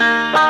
Música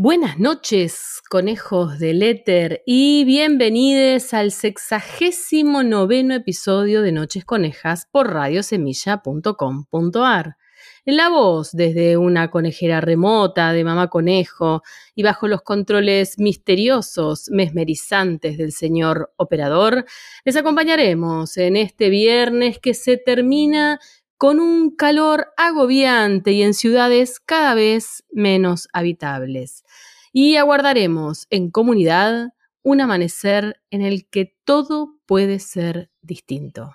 Buenas noches, conejos del éter, y bienvenidos al sexagésimo noveno episodio de Noches Conejas por radiosemilla.com.ar. En la voz, desde una conejera remota de mamá conejo y bajo los controles misteriosos, mesmerizantes del señor operador, les acompañaremos en este viernes que se termina con un calor agobiante y en ciudades cada vez menos habitables. Y aguardaremos en comunidad un amanecer en el que todo puede ser distinto.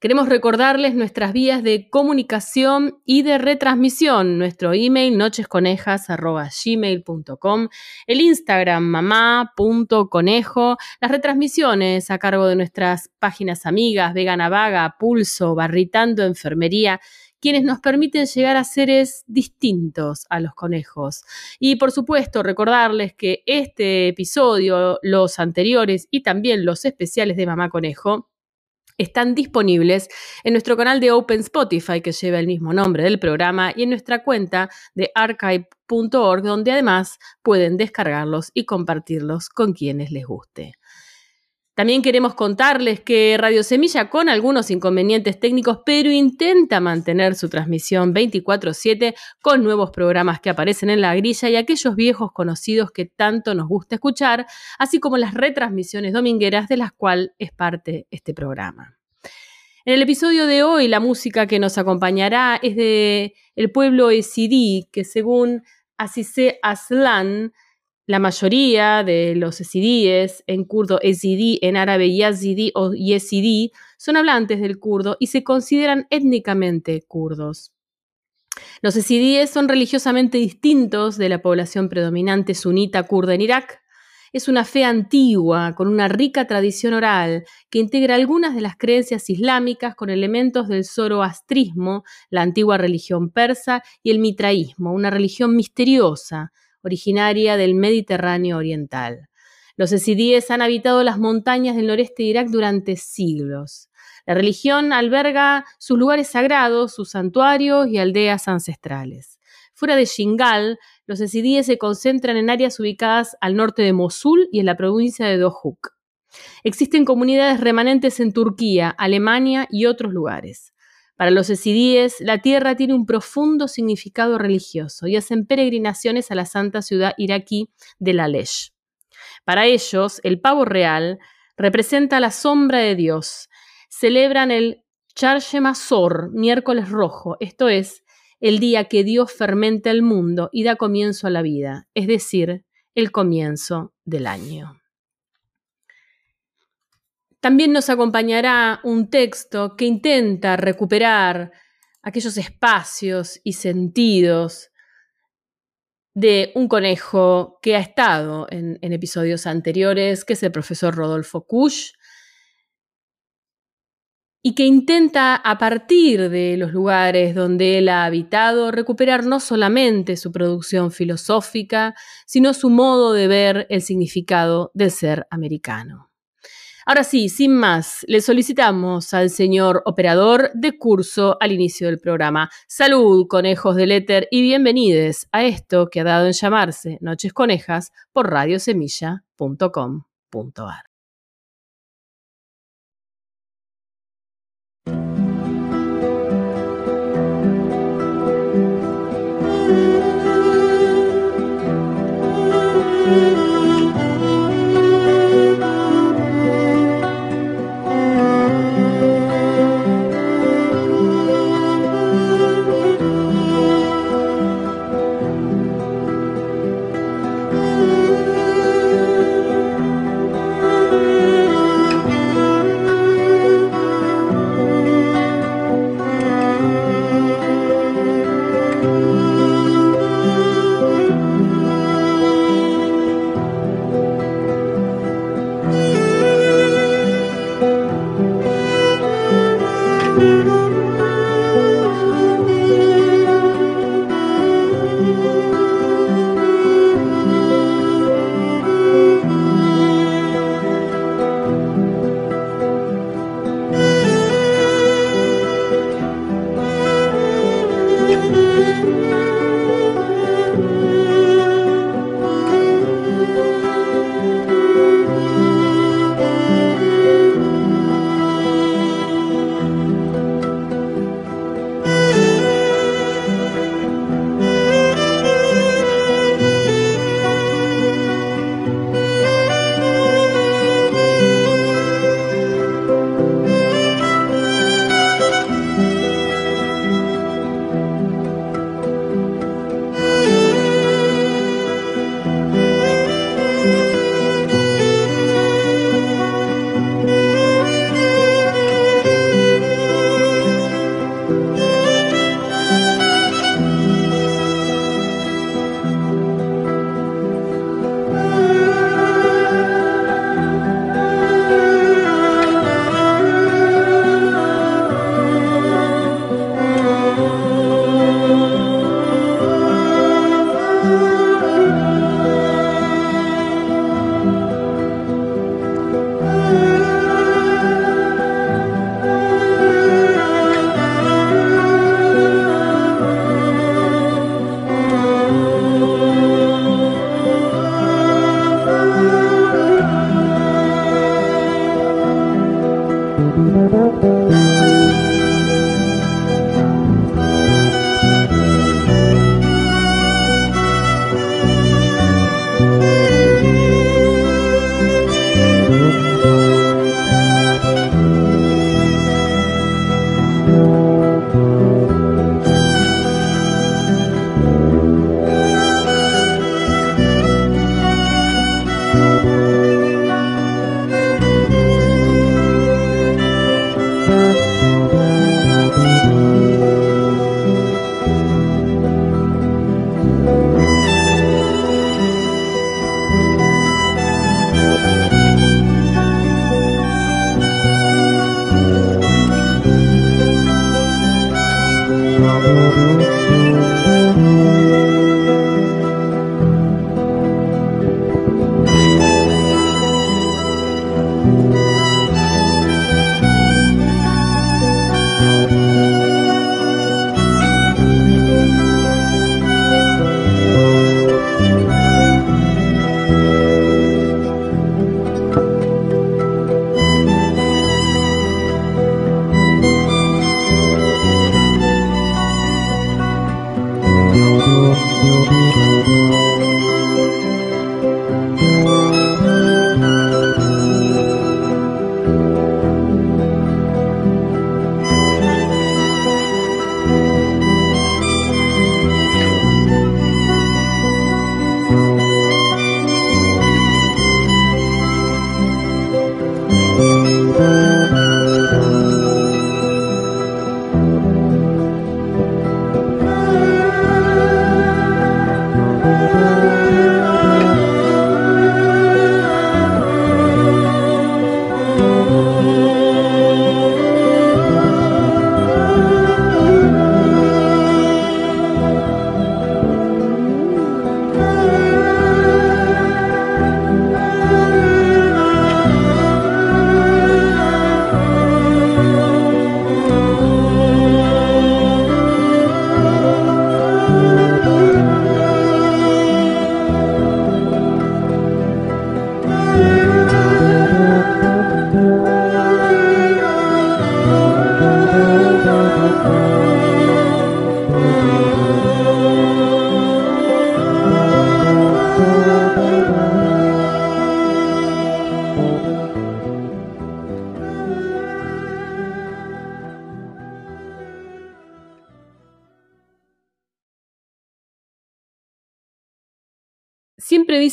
Queremos recordarles nuestras vías de comunicación y de retransmisión, nuestro email nochesconejas.gmail.com, el Instagram mamá.conejo, las retransmisiones a cargo de nuestras páginas amigas Vegana Vaga, Pulso, Barritando Enfermería, quienes nos permiten llegar a seres distintos a los conejos. Y por supuesto, recordarles que este episodio, los anteriores y también los especiales de Mamá Conejo, están disponibles en nuestro canal de Open Spotify, que lleva el mismo nombre del programa, y en nuestra cuenta de archive.org, donde además pueden descargarlos y compartirlos con quienes les guste. También queremos contarles que Radio Semilla, con algunos inconvenientes técnicos, pero intenta mantener su transmisión 24/7 con nuevos programas que aparecen en la grilla y aquellos viejos conocidos que tanto nos gusta escuchar, así como las retransmisiones domingueras de las cuales es parte este programa. En el episodio de hoy, la música que nos acompañará es de el pueblo Esidí, que según Asise Aslan, la mayoría de los esidíes, en kurdo esidí, en árabe yazidi o yesidí, son hablantes del kurdo y se consideran étnicamente kurdos. Los esidíes son religiosamente distintos de la población predominante sunita kurda en Irak. Es una fe antigua, con una rica tradición oral, que integra algunas de las creencias islámicas con elementos del zoroastrismo, la antigua religión persa, y el mitraísmo, una religión misteriosa, originaria del Mediterráneo oriental. Los esidíes han habitado las montañas del noreste de Irak durante siglos. La religión alberga sus lugares sagrados, sus santuarios y aldeas ancestrales. Fuera de Shingal, los esidíes se concentran en áreas ubicadas al norte de Mosul y en la provincia de Dohuk. Existen comunidades remanentes en Turquía, Alemania y otros lugares. Para los esidíes, la tierra tiene un profundo significado religioso y hacen peregrinaciones a la santa ciudad iraquí de Lalesh. Para ellos, el pavo real representa la sombra de Dios. Celebran el Charshemazor, miércoles rojo, esto es, el día que Dios fermenta el mundo y da comienzo a la vida, es decir, el comienzo del año. También nos acompañará un texto que intenta recuperar aquellos espacios y sentidos de un conejo que ha estado en, episodios anteriores, que es el profesor Rodolfo Kusch, y que intenta a partir de los lugares donde él ha habitado recuperar no solamente su producción filosófica, sino su modo de ver el significado del ser americano. Ahora sí, sin más, le solicitamos al señor operador de curso al inicio del programa. Salud, conejos del éter, y bienvenidos a esto que ha dado en llamarse Noches Conejas por radiosemilla.com.ar.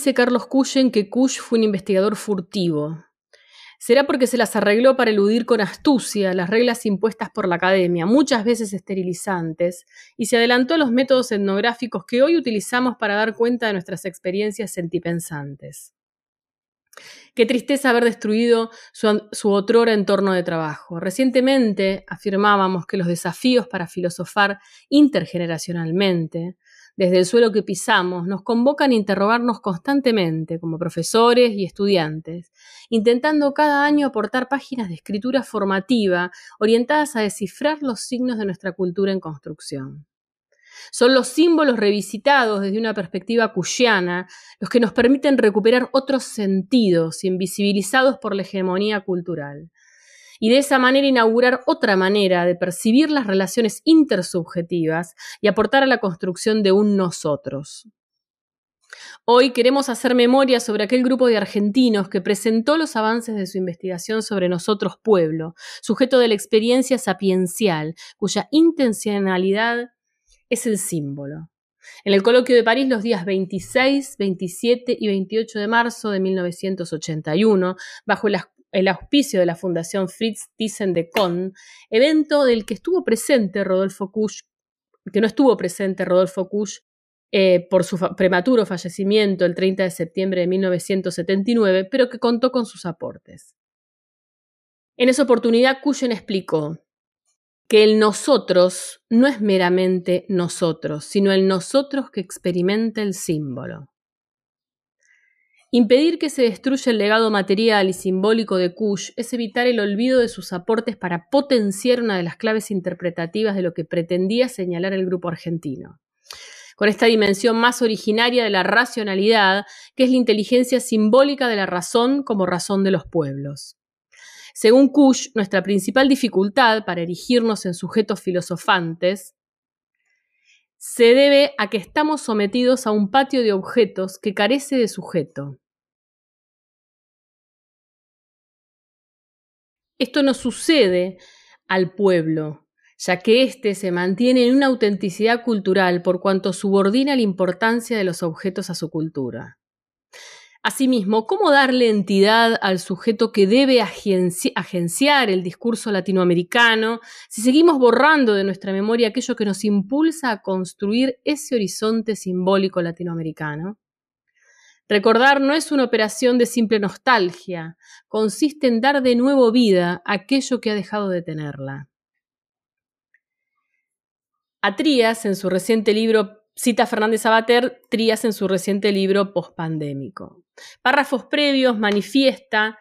dice Carlos Cuyen que Cush fue un investigador furtivo. Será porque se las arregló para eludir con astucia las reglas impuestas por la academia, muchas veces esterilizantes, y se adelantó a los métodos etnográficos que hoy utilizamos para dar cuenta de nuestras experiencias sentipensantes. Qué tristeza haber destruido su, su otrora entorno de trabajo. Recientemente afirmábamos que los desafíos para filosofar intergeneracionalmente desde el suelo que pisamos, nos convocan a interrogarnos constantemente como profesores y estudiantes, intentando cada año aportar páginas de escritura formativa orientadas a descifrar los signos de nuestra cultura en construcción. Son los símbolos revisitados desde una perspectiva cuyana los que nos permiten recuperar otros sentidos invisibilizados por la hegemonía cultural y de esa manera inaugurar otra manera de percibir las relaciones intersubjetivas y aportar a la construcción de un nosotros. Hoy queremos hacer memoria sobre aquel grupo de argentinos que presentó los avances de su investigación sobre nosotros pueblo, sujeto de la experiencia sapiencial, cuya intencionalidad es el símbolo. En el coloquio de París los días 26, 27 y 28 de marzo de 1981, bajo las el auspicio de la Fundación Fritz Thyssen de Kohn, evento del que estuvo presente Rodolfo Kusch, que no estuvo presente Rodolfo Kusch eh, por su prematuro fallecimiento el 30 de septiembre de 1979, pero que contó con sus aportes. En esa oportunidad, Cushen explicó que el nosotros no es meramente nosotros, sino el nosotros que experimenta el símbolo. Impedir que se destruya el legado material y simbólico de Kush es evitar el olvido de sus aportes para potenciar una de las claves interpretativas de lo que pretendía señalar el grupo argentino. Con esta dimensión más originaria de la racionalidad, que es la inteligencia simbólica de la razón como razón de los pueblos. Según Kush, nuestra principal dificultad para erigirnos en sujetos filosofantes se debe a que estamos sometidos a un patio de objetos que carece de sujeto. Esto no sucede al pueblo, ya que éste se mantiene en una autenticidad cultural por cuanto subordina la importancia de los objetos a su cultura. Asimismo, ¿cómo darle entidad al sujeto que debe agenciar el discurso latinoamericano si seguimos borrando de nuestra memoria aquello que nos impulsa a construir ese horizonte simbólico latinoamericano? Recordar no es una operación de simple nostalgia, consiste en dar de nuevo vida a aquello que ha dejado de tenerla. A Trías, en su reciente libro, cita Fernández Abater, Trías en su reciente libro Postpandémico. Párrafos previos manifiesta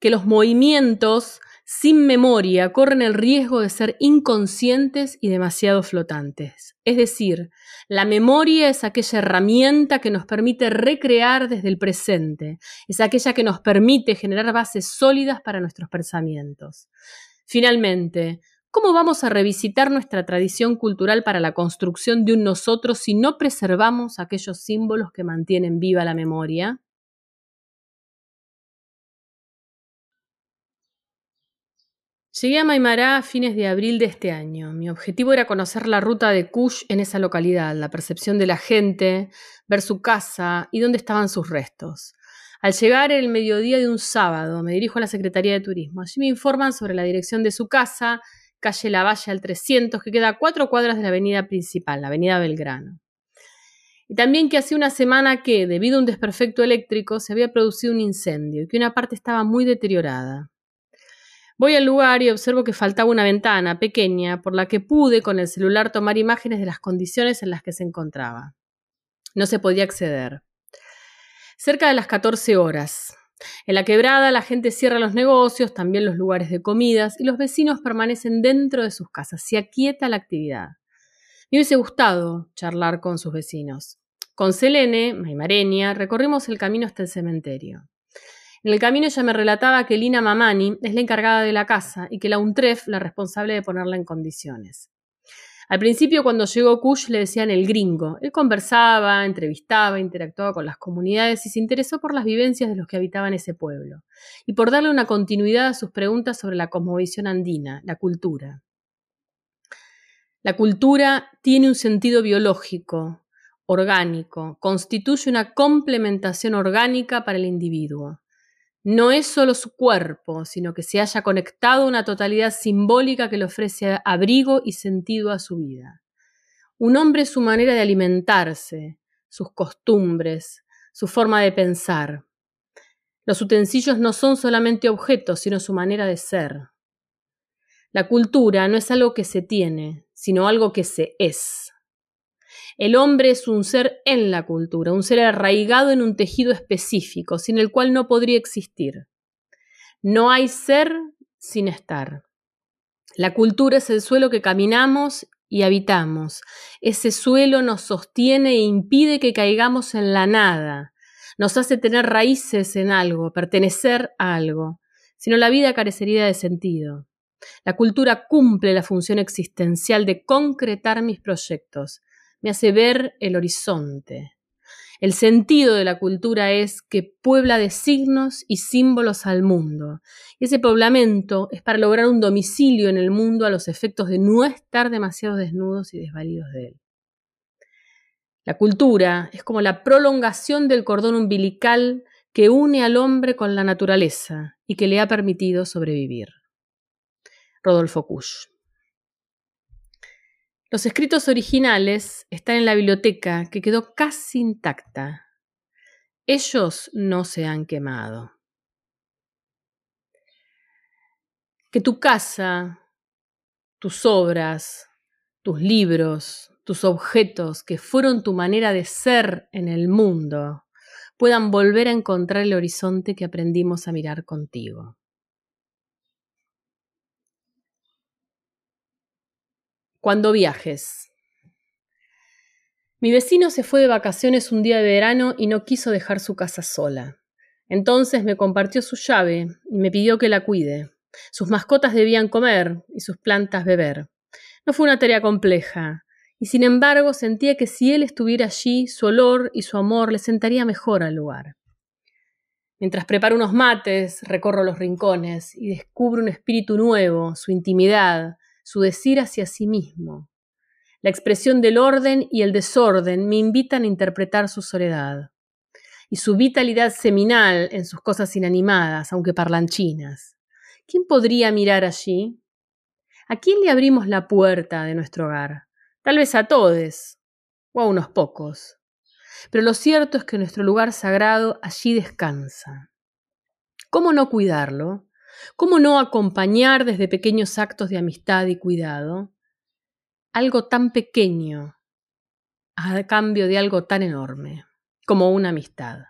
que los movimientos sin memoria corren el riesgo de ser inconscientes y demasiado flotantes. Es decir, la memoria es aquella herramienta que nos permite recrear desde el presente, es aquella que nos permite generar bases sólidas para nuestros pensamientos. Finalmente, ¿cómo vamos a revisitar nuestra tradición cultural para la construcción de un nosotros si no preservamos aquellos símbolos que mantienen viva la memoria? Llegué a Maimará a fines de abril de este año. Mi objetivo era conocer la ruta de Kush en esa localidad, la percepción de la gente, ver su casa y dónde estaban sus restos. Al llegar el mediodía de un sábado, me dirijo a la Secretaría de Turismo. Allí me informan sobre la dirección de su casa, calle Lavalle al 300, que queda a cuatro cuadras de la avenida principal, la avenida Belgrano. Y también que hacía una semana que, debido a un desperfecto eléctrico, se había producido un incendio y que una parte estaba muy deteriorada. Voy al lugar y observo que faltaba una ventana pequeña por la que pude con el celular tomar imágenes de las condiciones en las que se encontraba. No se podía acceder. Cerca de las 14 horas. En la quebrada la gente cierra los negocios, también los lugares de comidas, y los vecinos permanecen dentro de sus casas. Se aquieta la actividad. Me hubiese gustado charlar con sus vecinos. Con Selene, Maimareña, recorrimos el camino hasta el cementerio. En el camino ella me relataba que Lina Mamani es la encargada de la casa y que la UNTREF la responsable de ponerla en condiciones. Al principio, cuando llegó Kush, le decían el gringo. Él conversaba, entrevistaba, interactuaba con las comunidades y se interesó por las vivencias de los que habitaban ese pueblo, y por darle una continuidad a sus preguntas sobre la cosmovisión andina, la cultura. La cultura tiene un sentido biológico, orgánico, constituye una complementación orgánica para el individuo no es solo su cuerpo, sino que se haya conectado una totalidad simbólica que le ofrece abrigo y sentido a su vida. Un hombre es su manera de alimentarse, sus costumbres, su forma de pensar. Los utensilios no son solamente objetos, sino su manera de ser. La cultura no es algo que se tiene, sino algo que se es. El hombre es un ser en la cultura, un ser arraigado en un tejido específico, sin el cual no podría existir. No hay ser sin estar. La cultura es el suelo que caminamos y habitamos. Ese suelo nos sostiene e impide que caigamos en la nada. Nos hace tener raíces en algo, pertenecer a algo. Si no, la vida carecería de sentido. La cultura cumple la función existencial de concretar mis proyectos, me hace ver el horizonte. El sentido de la cultura es que puebla de signos y símbolos al mundo. Y ese poblamiento es para lograr un domicilio en el mundo a los efectos de no estar demasiado desnudos y desvalidos de él. La cultura es como la prolongación del cordón umbilical que une al hombre con la naturaleza y que le ha permitido sobrevivir. Rodolfo Kusch. Los escritos originales están en la biblioteca que quedó casi intacta. Ellos no se han quemado. Que tu casa, tus obras, tus libros, tus objetos, que fueron tu manera de ser en el mundo, puedan volver a encontrar el horizonte que aprendimos a mirar contigo. Cuando viajes. Mi vecino se fue de vacaciones un día de verano y no quiso dejar su casa sola. Entonces me compartió su llave y me pidió que la cuide. Sus mascotas debían comer y sus plantas beber. No fue una tarea compleja, y sin embargo sentía que si él estuviera allí, su olor y su amor le sentaría mejor al lugar. Mientras preparo unos mates, recorro los rincones y descubro un espíritu nuevo, su intimidad, su decir hacia sí mismo. La expresión del orden y el desorden me invitan a interpretar su soledad y su vitalidad seminal en sus cosas inanimadas, aunque parlanchinas. ¿Quién podría mirar allí? ¿A quién le abrimos la puerta de nuestro hogar? Tal vez a todos, o a unos pocos. Pero lo cierto es que nuestro lugar sagrado allí descansa. ¿Cómo no cuidarlo? ¿Cómo no acompañar desde pequeños actos de amistad y cuidado algo tan pequeño a cambio de algo tan enorme como una amistad?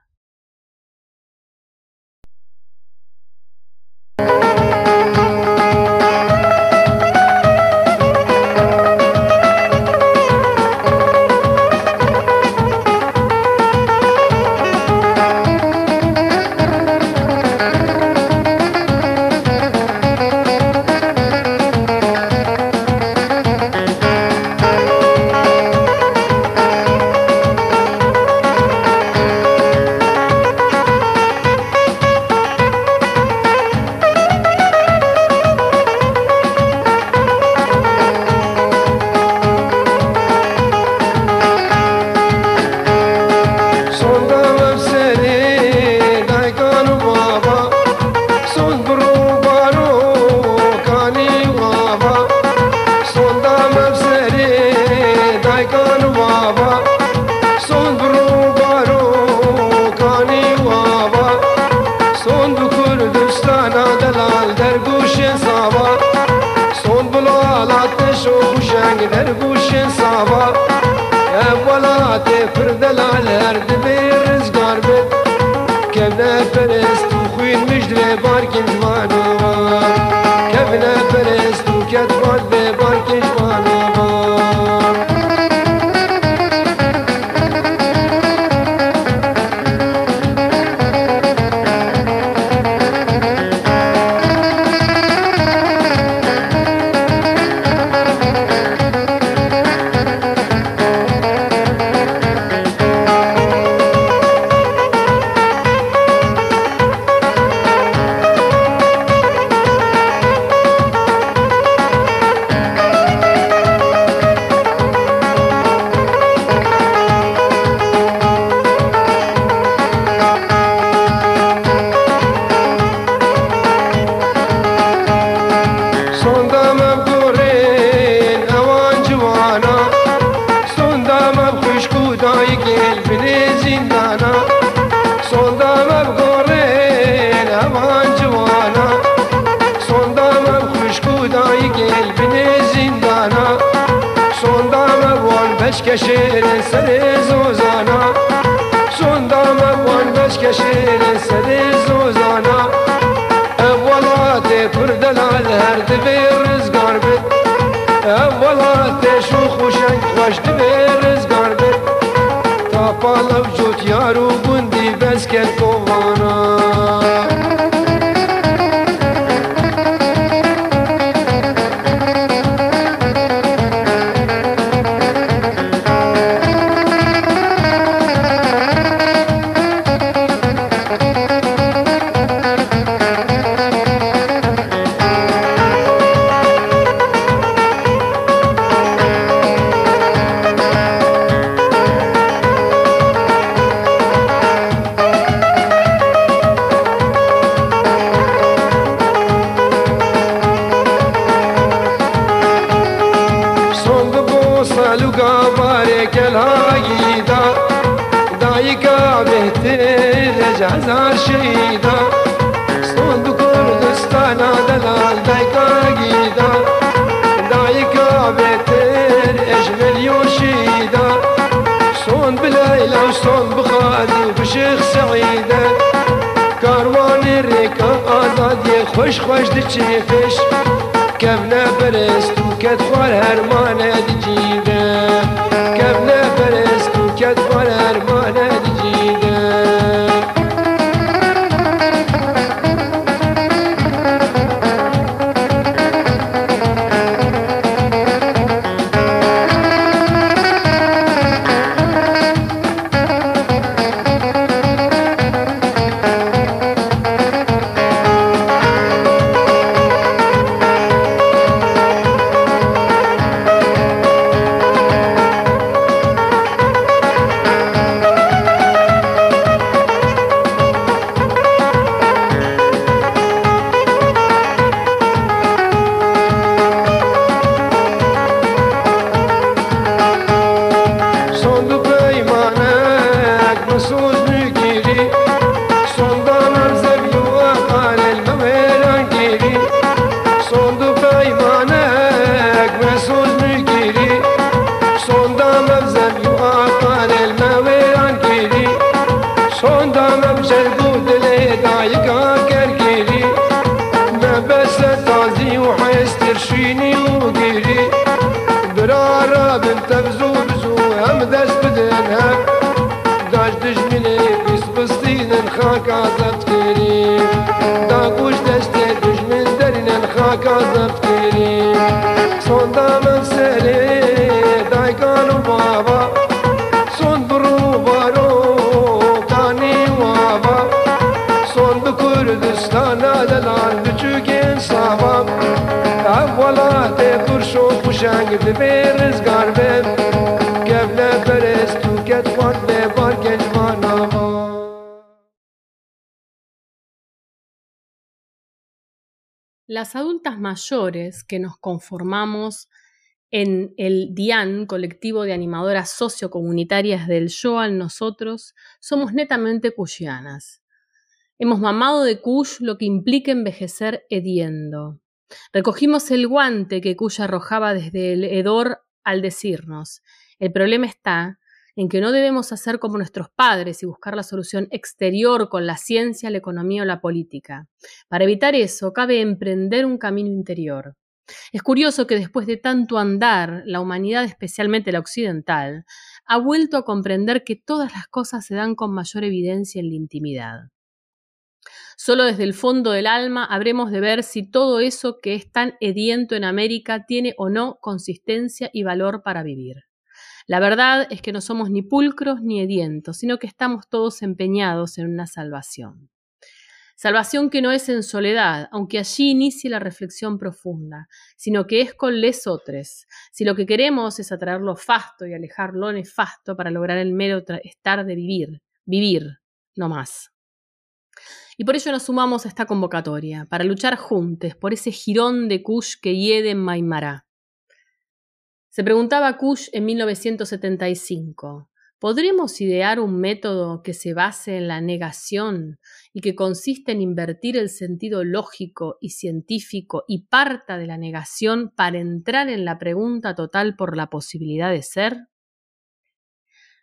mayores que nos conformamos en el DIAN, colectivo de animadoras sociocomunitarias del yo al nosotros, somos netamente cuyanas. Hemos mamado de Cush lo que implica envejecer hediendo. Recogimos el guante que Cuya arrojaba desde el hedor al decirnos, el problema está en que no debemos hacer como nuestros padres y buscar la solución exterior con la ciencia, la economía o la política. Para evitar eso, cabe emprender un camino interior. Es curioso que después de tanto andar, la humanidad, especialmente la occidental, ha vuelto a comprender que todas las cosas se dan con mayor evidencia en la intimidad. Solo desde el fondo del alma habremos de ver si todo eso que es tan hediento en América tiene o no consistencia y valor para vivir. La verdad es que no somos ni pulcros ni hedientos, sino que estamos todos empeñados en una salvación. Salvación que no es en soledad, aunque allí inicie la reflexión profunda, sino que es con lesotres. Si lo que queremos es atraer lo fasto y alejar lo nefasto para lograr el mero estar de vivir, vivir, no más. Y por ello nos sumamos a esta convocatoria, para luchar juntos por ese jirón de Kush que hiede en Maimará. Se preguntaba Kush en 1975, ¿podremos idear un método que se base en la negación y que consiste en invertir el sentido lógico y científico y parta de la negación para entrar en la pregunta total por la posibilidad de ser?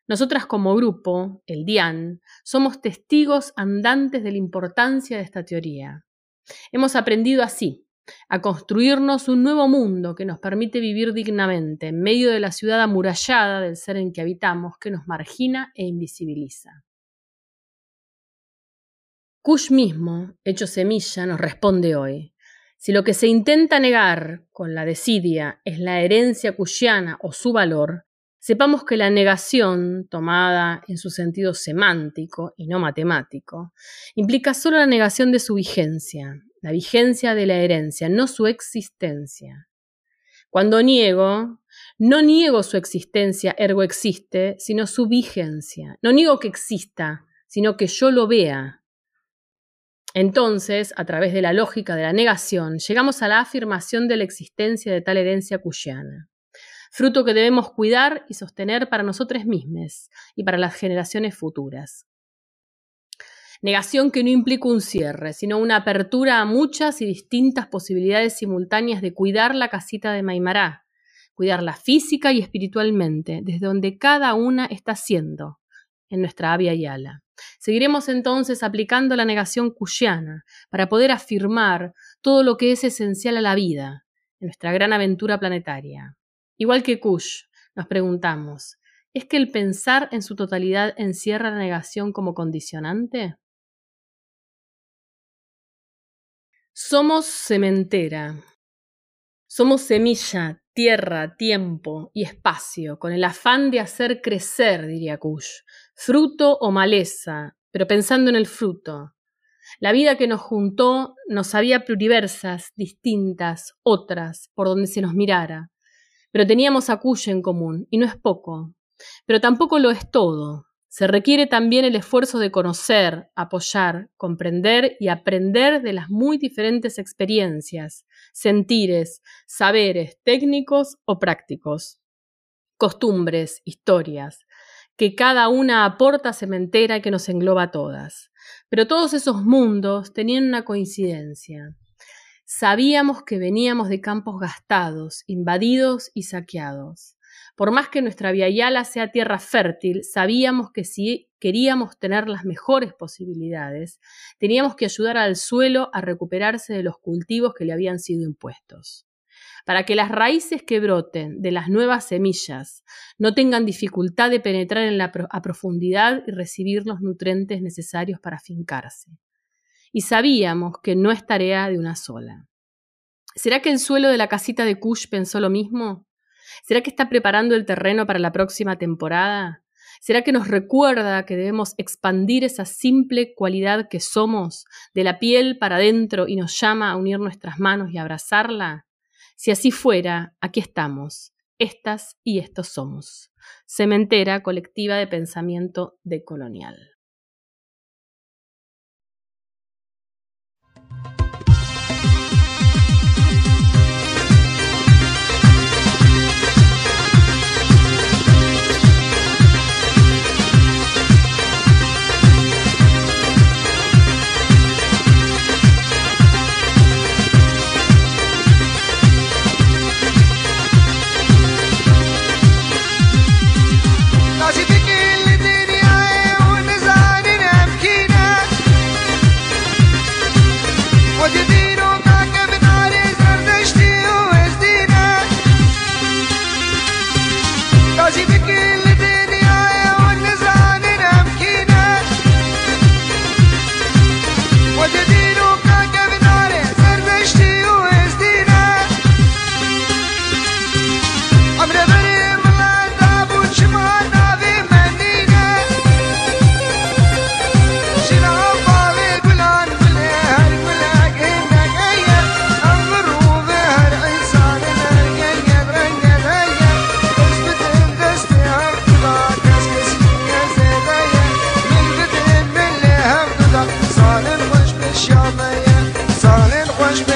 Nosotras como grupo, el DIAN, somos testigos andantes de la importancia de esta teoría. Hemos aprendido así, a construirnos un nuevo mundo que nos permite vivir dignamente en medio de la ciudad amurallada del ser en que habitamos, que nos margina e invisibiliza. Kush mismo, hecho semilla, nos responde hoy. Si lo que se intenta negar con la desidia es la herencia cushiana o su valor, sepamos que la negación, tomada en su sentido semántico y no matemático, implica solo la negación de su vigencia, la vigencia de la herencia, no su existencia. Cuando niego, no niego su existencia, ergo existe, sino su vigencia. No niego que exista, sino que yo lo vea. Entonces, a través de la lógica de la negación, llegamos a la afirmación de la existencia de tal herencia cuyana, fruto que debemos cuidar y sostener para nosotros mismos y para las generaciones futuras. Negación que no implica un cierre, sino una apertura a muchas y distintas posibilidades simultáneas de cuidar la casita de Maimará, cuidarla física y espiritualmente, desde donde cada una está siendo, en nuestra Avia Yala. Seguiremos entonces aplicando la negación cuyana para poder afirmar todo lo que es esencial a la vida, en nuestra gran aventura planetaria. Igual que Kush, nos preguntamos, ¿es que el pensar en su totalidad encierra la negación como condicionante? Somos sementera. Somos semilla, tierra, tiempo y espacio, con el afán de hacer crecer, diría Kush, fruto o maleza, pero pensando en el fruto. La vida que nos juntó nos había pluriversas, distintas, otras, por donde se nos mirara. Pero teníamos a Kush en común, y no es poco. Pero tampoco lo es todo. Se requiere también el esfuerzo de conocer, apoyar, comprender y aprender de las muy diferentes experiencias, sentires, saberes técnicos o prácticos, costumbres, historias, que cada una aporta cementera que nos engloba a todas. Pero todos esos mundos tenían una coincidencia. Sabíamos que veníamos de campos gastados, invadidos y saqueados. Por más que nuestra Viayala sea tierra fértil, sabíamos que si queríamos tener las mejores posibilidades, teníamos que ayudar al suelo a recuperarse de los cultivos que le habían sido impuestos. Para que las raíces que broten de las nuevas semillas no tengan dificultad de penetrar en la a profundidad y recibir los nutrientes necesarios para fincarse. Y sabíamos que no es tarea de una sola. ¿Será que el suelo de la casita de Kush pensó lo mismo? ¿Será que está preparando el terreno para la próxima temporada? ¿Será que nos recuerda que debemos expandir esa simple cualidad que somos de la piel para adentro y nos llama a unir nuestras manos y abrazarla? Si así fuera, aquí estamos, estas y estos somos. Cementera colectiva de pensamiento decolonial.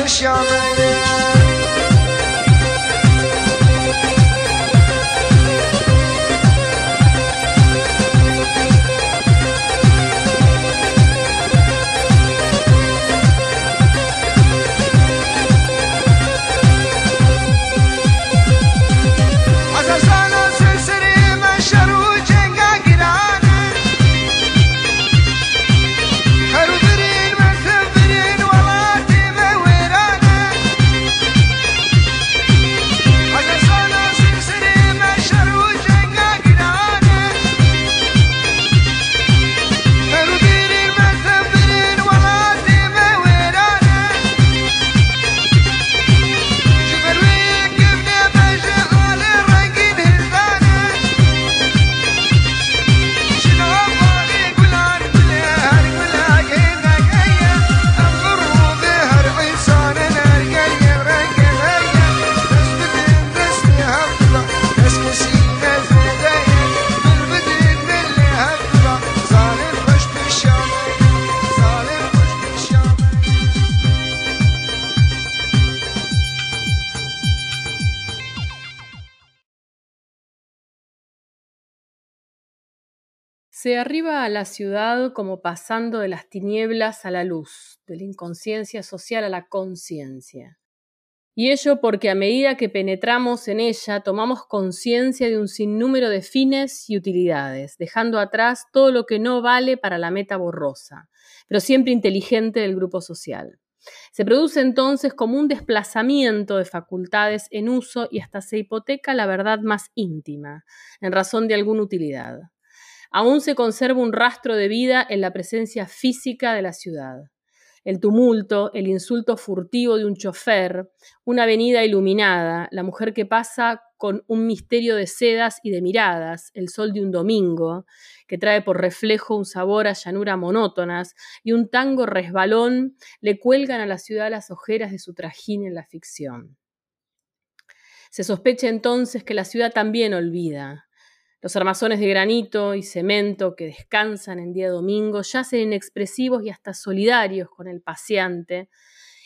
this. Se arriba a la ciudad como pasando de las tinieblas a la luz, de la inconsciencia social a la conciencia. Y ello porque a medida que penetramos en ella tomamos conciencia de un sinnúmero de fines y utilidades, dejando atrás todo lo que no vale para la meta borrosa, pero siempre inteligente del grupo social. Se produce entonces como un desplazamiento de facultades en uso y hasta se hipoteca la verdad más íntima, en razón de alguna utilidad. Aún se conserva un rastro de vida en la presencia física de la ciudad. El tumulto, el insulto furtivo de un chofer, una avenida iluminada, la mujer que pasa con un misterio de sedas y de miradas, el sol de un domingo, que trae por reflejo un sabor a llanura monótonas, y un tango resbalón le cuelgan a la ciudad las ojeras de su trajín en la ficción. Se sospecha entonces que la ciudad también olvida, los armazones de granito y cemento que descansan en día domingo yacen inexpresivos y hasta solidarios con el paseante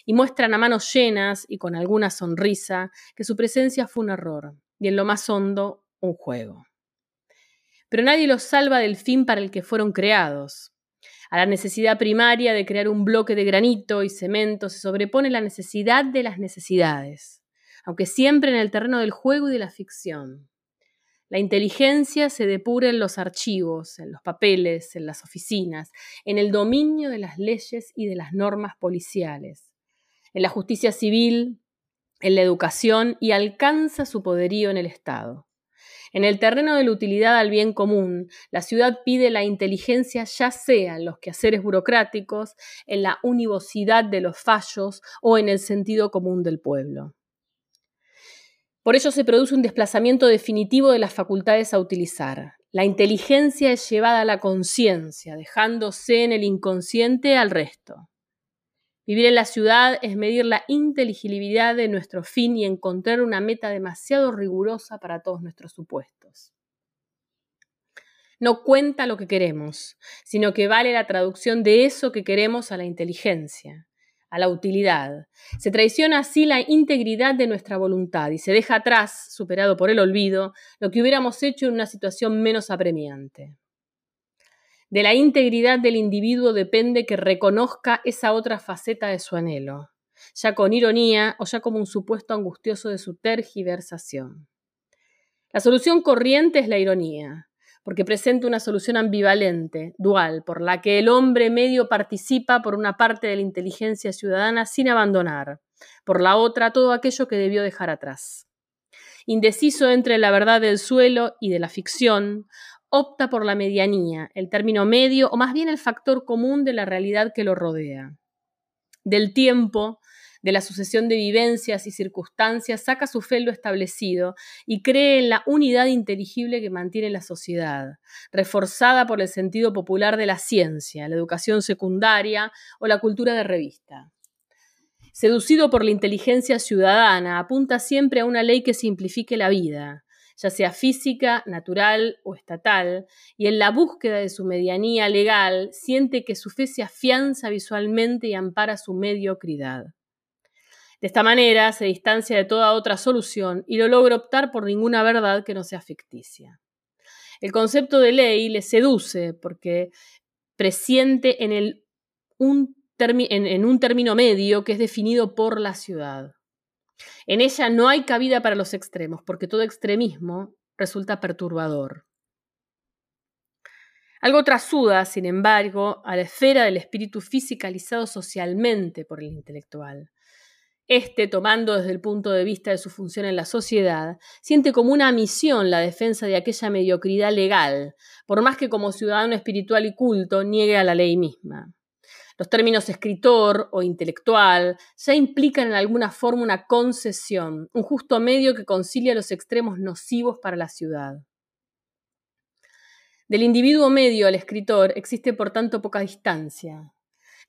y muestran a manos llenas y con alguna sonrisa que su presencia fue un error y en lo más hondo un juego. Pero nadie los salva del fin para el que fueron creados. A la necesidad primaria de crear un bloque de granito y cemento se sobrepone la necesidad de las necesidades, aunque siempre en el terreno del juego y de la ficción. La inteligencia se depura en los archivos, en los papeles, en las oficinas, en el dominio de las leyes y de las normas policiales, en la justicia civil, en la educación y alcanza su poderío en el Estado. En el terreno de la utilidad al bien común, la ciudad pide la inteligencia ya sea en los quehaceres burocráticos, en la univocidad de los fallos o en el sentido común del pueblo. Por ello se produce un desplazamiento definitivo de las facultades a utilizar. La inteligencia es llevada a la conciencia, dejándose en el inconsciente al resto. Vivir en la ciudad es medir la inteligibilidad de nuestro fin y encontrar una meta demasiado rigurosa para todos nuestros supuestos. No cuenta lo que queremos, sino que vale la traducción de eso que queremos a la inteligencia a la utilidad. Se traiciona así la integridad de nuestra voluntad y se deja atrás, superado por el olvido, lo que hubiéramos hecho en una situación menos apremiante. De la integridad del individuo depende que reconozca esa otra faceta de su anhelo, ya con ironía o ya como un supuesto angustioso de su tergiversación. La solución corriente es la ironía, porque presenta una solución ambivalente, dual, por la que el hombre medio participa por una parte de la inteligencia ciudadana sin abandonar, por la otra todo aquello que debió dejar atrás. Indeciso entre la verdad del suelo y de la ficción, opta por la medianía, el término medio o más bien el factor común de la realidad que lo rodea. Del tiempo, de la sucesión de vivencias y circunstancias, saca su fe lo establecido y cree en la unidad inteligible que mantiene la sociedad, reforzada por el sentido popular de la ciencia, la educación secundaria o la cultura de revista. Seducido por la inteligencia ciudadana, apunta siempre a una ley que simplifique la vida, ya sea física, natural o estatal, y en la búsqueda de su medianía legal siente que su fe se afianza visualmente y ampara su mediocridad. De esta manera se distancia de toda otra solución y lo logra optar por ninguna verdad que no sea ficticia. El concepto de ley le seduce porque presiente en, el, un, en un término medio que es definido por la ciudad. En ella no hay cabida para los extremos, porque todo extremismo resulta perturbador. Algo trasuda, sin embargo, a la esfera del espíritu fisicalizado socialmente por el intelectual. Este, tomando desde el punto de vista de su función en la sociedad, siente como una misión la defensa de aquella mediocridad legal, por más que como ciudadano espiritual y culto niegue a la ley misma. Los términos escritor o intelectual ya implican en alguna forma una concesión, un justo medio que concilia los extremos nocivos para la ciudad. Del individuo medio al escritor existe por tanto poca distancia.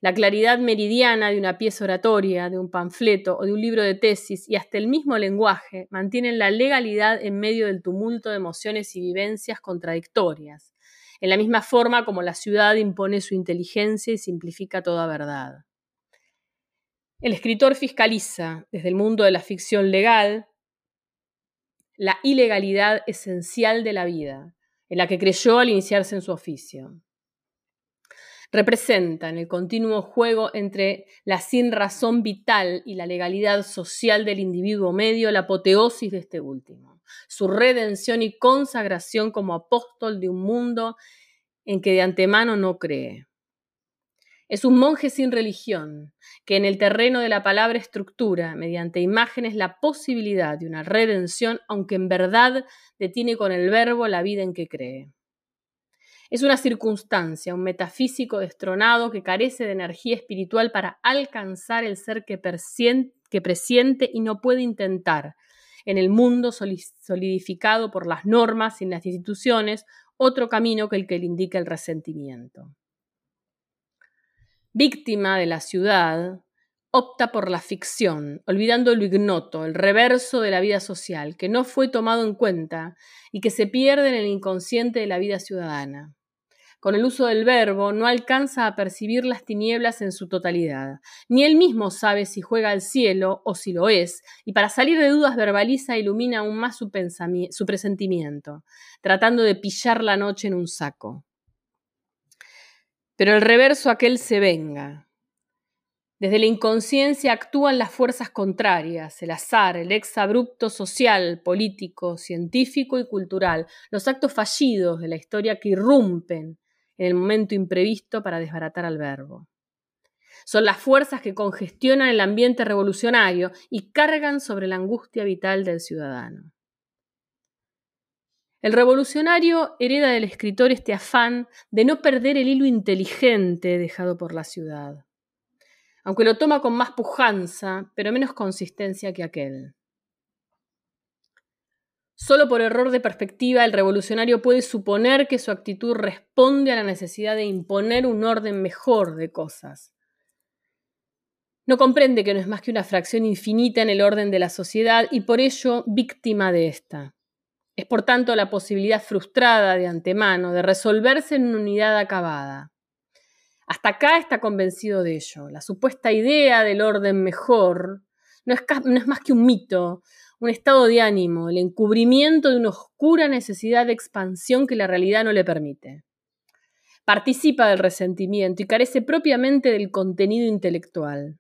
La claridad meridiana de una pieza oratoria, de un panfleto o de un libro de tesis y hasta el mismo lenguaje mantienen la legalidad en medio del tumulto de emociones y vivencias contradictorias, en la misma forma como la ciudad impone su inteligencia y simplifica toda verdad. El escritor fiscaliza, desde el mundo de la ficción legal, la ilegalidad esencial de la vida, en la que creyó al iniciarse en su oficio. Representa en el continuo juego entre la sin razón vital y la legalidad social del individuo medio la apoteosis de este último su redención y consagración como apóstol de un mundo en que de antemano no cree. Es un monje sin religión, que en el terreno de la palabra estructura, mediante imágenes, la posibilidad de una redención, aunque en verdad detiene con el verbo la vida en que cree. Es una circunstancia, un metafísico destronado que carece de energía espiritual para alcanzar el ser que, presiente y no puede intentar, en el mundo solidificado por las normas y las instituciones, otro camino que el que le indica el resentimiento. Víctima de la ciudad, opta por la ficción, olvidando lo ignoto, el reverso de la vida social, que no fue tomado en cuenta y que se pierde en el inconsciente de la vida ciudadana con el uso del verbo, no alcanza a percibir las tinieblas en su totalidad. Ni él mismo sabe si juega al cielo o si lo es, y para salir de dudas verbaliza e ilumina aún más su, su presentimiento, tratando de pillar la noche en un saco. Pero el reverso aquel se venga. Desde la inconsciencia actúan las fuerzas contrarias, el azar, el exabrupto social, político, científico y cultural, los actos fallidos de la historia que irrumpen en el momento imprevisto para desbaratar al verbo. Son las fuerzas que congestionan el ambiente revolucionario y cargan sobre la angustia vital del ciudadano. El revolucionario hereda del escritor este afán de no perder el hilo inteligente dejado por la ciudad, aunque lo toma con más pujanza, pero menos consistencia que aquel. Solo por error de perspectiva el revolucionario puede suponer que su actitud responde a la necesidad de imponer un orden mejor de cosas. No comprende que no es más que una fracción infinita en el orden de la sociedad y por ello víctima de esta. Es por tanto la posibilidad frustrada de antemano de resolverse en una unidad acabada. Hasta acá está convencido de ello. La supuesta idea del orden mejor no es, más que un mito, un estado de ánimo, el encubrimiento de una oscura necesidad de expansión que la realidad no le permite. Participa del resentimiento y carece propiamente del contenido intelectual.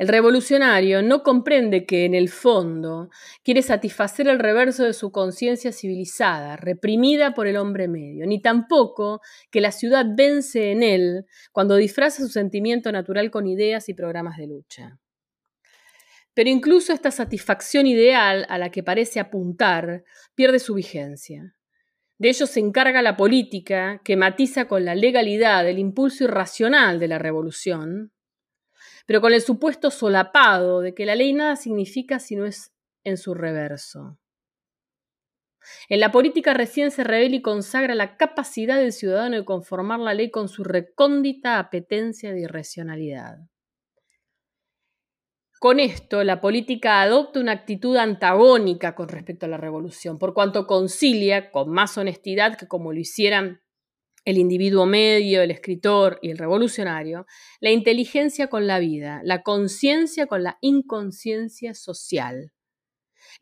El revolucionario no comprende que, en el fondo, quiere satisfacer el reverso de su conciencia civilizada, reprimida por el hombre medio, ni tampoco que la ciudad vence en él cuando disfraza su sentimiento natural con ideas y programas de lucha. Pero incluso esta satisfacción ideal a la que parece apuntar pierde su vigencia. De ello se encarga la política, que matiza con la legalidad el impulso irracional de la revolución, pero con el supuesto solapado de que la ley nada significa si no es en su reverso. En la política recién se revela y consagra la capacidad del ciudadano de conformar la ley con su recóndita apetencia de irracionalidad. Con esto, la política adopta una actitud antagónica con respecto a la revolución, por cuanto concilia con más honestidad que como lo hicieran el individuo medio, el escritor y el revolucionario, la inteligencia con la vida, la conciencia con la inconsciencia social.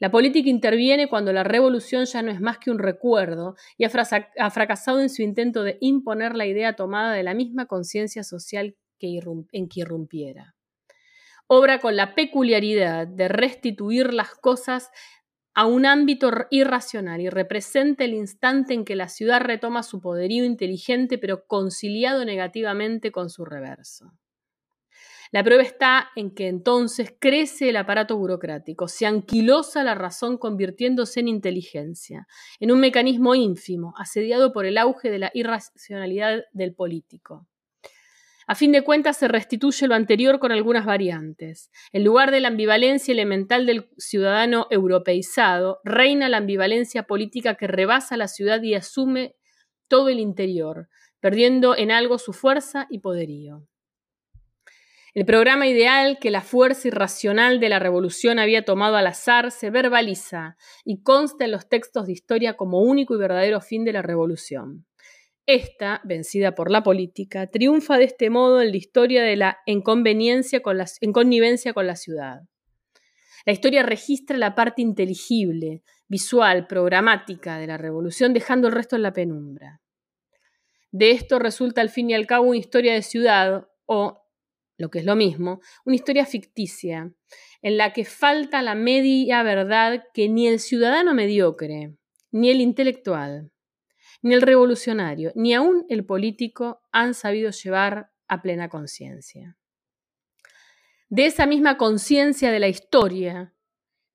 La política interviene cuando la revolución ya no es más que un recuerdo y ha, fracasado en su intento de imponer la idea tomada de la misma conciencia social en que irrumpiera. Obra con la peculiaridad de restituir las cosas a un ámbito irracional y representa el instante en que la ciudad retoma su poderío inteligente pero conciliado negativamente con su reverso. La prueba está en que entonces crece el aparato burocrático, se anquilosa la razón convirtiéndose en inteligencia, en un mecanismo ínfimo, asediado por el auge de la irracionalidad del político. A fin de cuentas, se restituye lo anterior con algunas variantes. En lugar de la ambivalencia elemental del ciudadano europeizado, reina la ambivalencia política que rebasa la ciudad y asume todo el interior, perdiendo en algo su fuerza y poderío. El programa ideal que la fuerza irracional de la revolución había tomado al azar se verbaliza y consta en los textos de historia como único y verdadero fin de la revolución. Esta, vencida por la política, triunfa de este modo en la historia de la inconveniencia con la, con la ciudad. La historia registra la parte inteligible, visual, programática de la revolución, dejando el resto en la penumbra. De esto resulta al fin y al cabo una historia de ciudad o, lo que es lo mismo, una historia ficticia, en la que falta la media verdad que ni el ciudadano mediocre, ni el intelectual, ni el revolucionario, ni aún el político han sabido llevar a plena conciencia. De esa misma conciencia de la historia,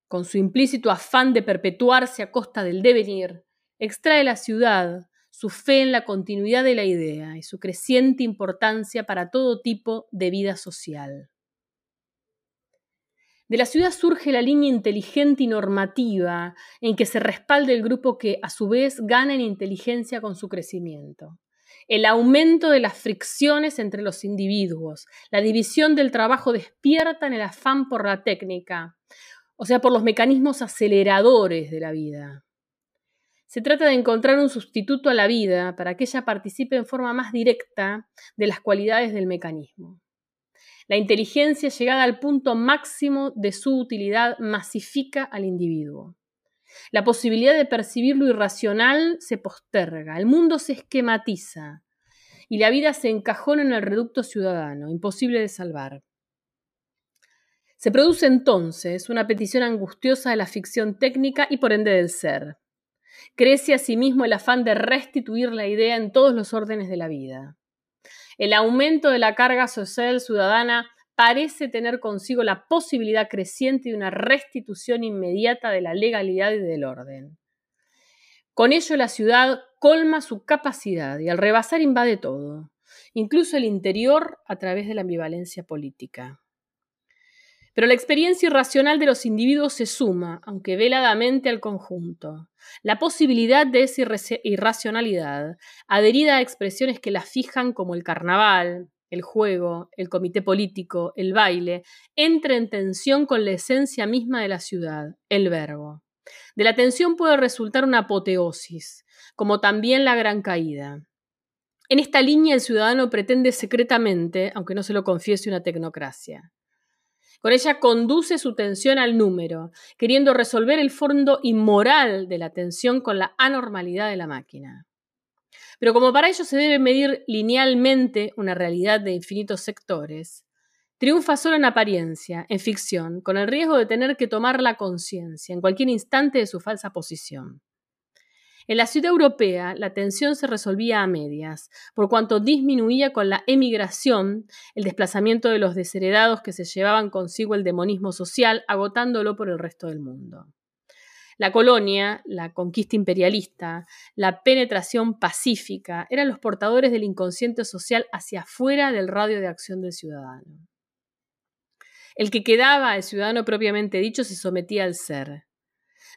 con su implícito afán de perpetuarse a costa del devenir, extrae la ciudad su fe en la continuidad de la idea y su creciente importancia para todo tipo de vida social. De la ciudad surge la línea inteligente y normativa en que se respalda el grupo que, a su vez, gana en inteligencia con su crecimiento. El aumento de las fricciones entre los individuos, la división del trabajo despiertan el afán por la técnica, o sea, por los mecanismos aceleradores de la vida. Se trata de encontrar un sustituto a la vida para que ella participe en forma más directa de las cualidades del mecanismo. La inteligencia llegada al punto máximo de su utilidad masifica al individuo. La posibilidad de percibir lo irracional se posterga, el mundo se esquematiza y la vida se encajona en el reducto ciudadano, imposible de salvar. Se produce entonces una petición angustiosa de la ficción técnica y por ende del ser. Crece asimismo el afán de restituir la idea en todos los órdenes de la vida. El aumento de la carga social ciudadana parece tener consigo la posibilidad creciente de una restitución inmediata de la legalidad y del orden. Con ello la ciudad colma su capacidad y al rebasar invade todo, incluso el interior a través de la ambivalencia política. Pero la experiencia irracional de los individuos se suma, aunque veladamente, al conjunto. La posibilidad de esa irracionalidad, adherida a expresiones que la fijan como el carnaval, el juego, el comité político, el baile, entra en tensión con la esencia misma de la ciudad, el verbo. De la tensión puede resultar una apoteosis, como también la gran caída. En esta línea el ciudadano pretende secretamente, aunque no se lo confiese una tecnocracia. Con ella conduce su tensión al número, queriendo resolver el fondo inmoral de la tensión con la anormalidad de la máquina. Pero como para ello se debe medir linealmente una realidad de infinitos sectores, triunfa solo en apariencia, en ficción, con el riesgo de tener que tomar la conciencia en cualquier instante de su falsa posición. En la ciudad europea, la tensión se resolvía a medias, por cuanto disminuía con la emigración el desplazamiento de los desheredados que se llevaban consigo el demonismo social, agotándolo por el resto del mundo. La colonia, la conquista imperialista, la penetración pacífica eran los portadores del inconsciente social hacia afuera del radio de acción del ciudadano. El que quedaba, el ciudadano propiamente dicho, se sometía al ser.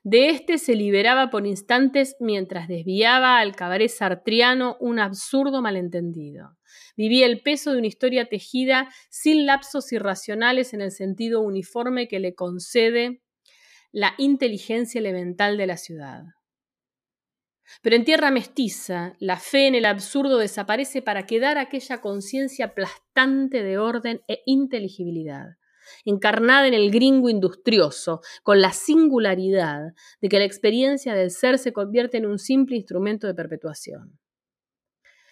De éste se liberaba por instantes mientras desviaba al cabaret sartriano un absurdo malentendido. Vivía el peso de una historia tejida sin lapsos irracionales en el sentido uniforme que le concede la inteligencia elemental de la ciudad. Pero en tierra mestiza, la fe en el absurdo desaparece para quedar aquella conciencia aplastante de orden e inteligibilidad, encarnada en el gringo industrioso, con la singularidad de que la experiencia del ser se convierte en un simple instrumento de perpetuación.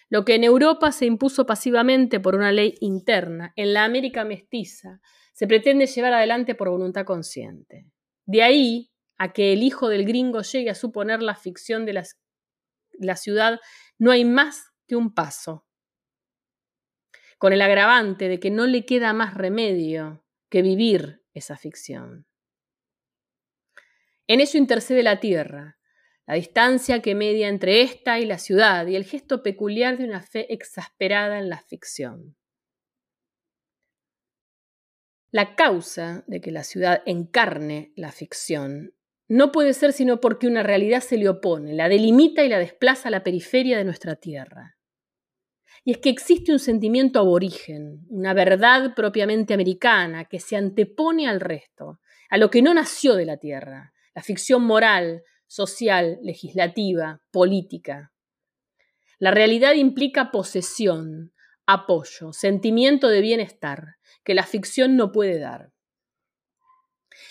Lo que en Europa se impuso pasivamente por una ley interna, en la América mestiza se pretende llevar adelante por voluntad consciente. De ahí a que el hijo del gringo llegue a suponer la ficción de la ciudad, no hay más que un paso, con el agravante de que no le queda más remedio que vivir esa ficción. En ello intercede la tierra, la distancia que media entre ésta y la ciudad y el gesto peculiar de una fe exasperada en la ficción. La causa de que la ciudad encarne la ficción no puede ser sino porque una realidad se le opone, la delimita y la desplaza a la periferia de nuestra tierra. Y es que existe un sentimiento aborigen, una verdad propiamente americana que se antepone al resto, a lo que no nació de la tierra, la ficción moral, social, legislativa, política. La realidad implica posesión, apoyo, sentimiento de bienestar, que la ficción no puede dar.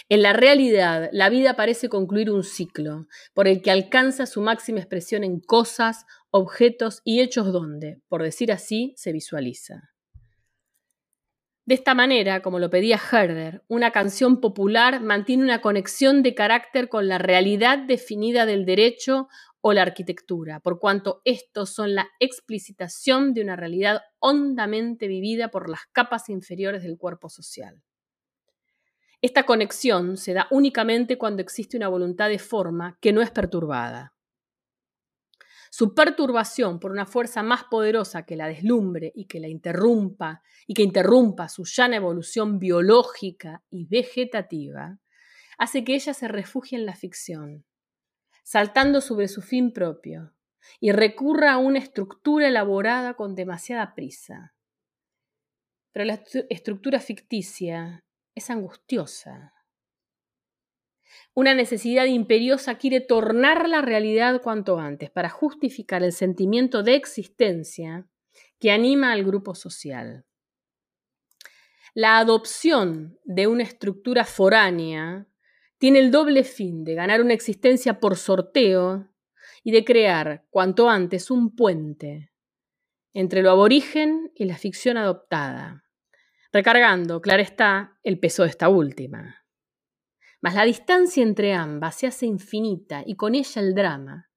En la realidad, la vida parece concluir un ciclo, por el que alcanza su máxima expresión en cosas, objetos y hechos donde, por decir así, se visualiza. De esta manera, como lo pedía Herder, una canción popular mantiene una conexión de carácter con la realidad definida del derecho o la arquitectura, por cuanto estos son la explicitación de una realidad hondamente vivida por las capas inferiores del cuerpo social. Esta conexión se da únicamente cuando existe una voluntad de forma que no es perturbada. Su perturbación por una fuerza más poderosa que la deslumbre y que la interrumpa y que interrumpa su llana evolución biológica y vegetativa, hace que ella se refugie en la ficción, saltando sobre su fin propio, y recurra a una estructura elaborada con demasiada prisa. Pero la estructura ficticia es angustiosa. Una necesidad imperiosa quiere tornar la realidad cuanto antes para justificar el sentimiento de existencia que anima al grupo social. La adopción de una estructura foránea tiene el doble fin de ganar una existencia por sorteo y de crear cuanto antes un puente entre lo aborigen y la ficción adoptada recargando, claro está, el peso de esta última. La distancia entre ambas se hace infinita y con ella el drama.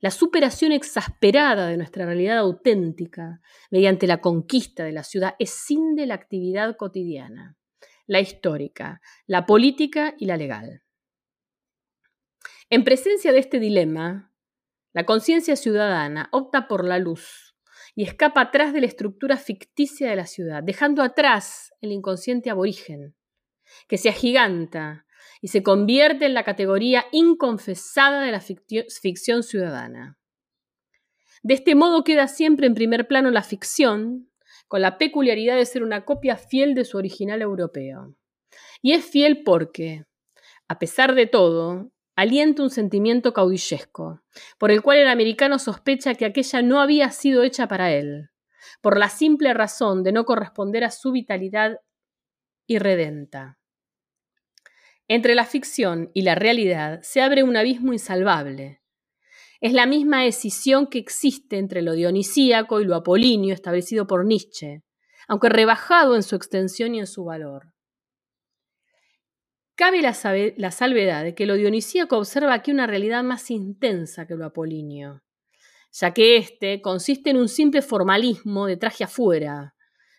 La superación exasperada de nuestra realidad auténtica mediante la conquista de la ciudad escinde la actividad cotidiana, la histórica, la política y la legal. En presencia de este dilema, la conciencia ciudadana opta por la luz, y escapa atrás de la estructura ficticia de la ciudad, dejando atrás el inconsciente aborigen, que se agiganta y se convierte en la categoría inconfesada de la ficción ciudadana. De este modo queda siempre en primer plano la ficción, con la peculiaridad de ser una copia fiel de su original europeo. Y es fiel porque, a pesar de todo, alienta un sentimiento caudillesco, por el cual el americano sospecha que aquella no había sido hecha para él, por la simple razón de no corresponder a su vitalidad irredenta. Entre la ficción y la realidad se abre un abismo insalvable. Es la misma escisión que existe entre lo dionisíaco y lo apolíneo establecido por Nietzsche, aunque rebajado en su extensión y en su valor. Cabe la, salvedad de que lo dionisíaco observa aquí una realidad más intensa que lo apolíneo, ya que éste consiste en un simple formalismo de traje afuera,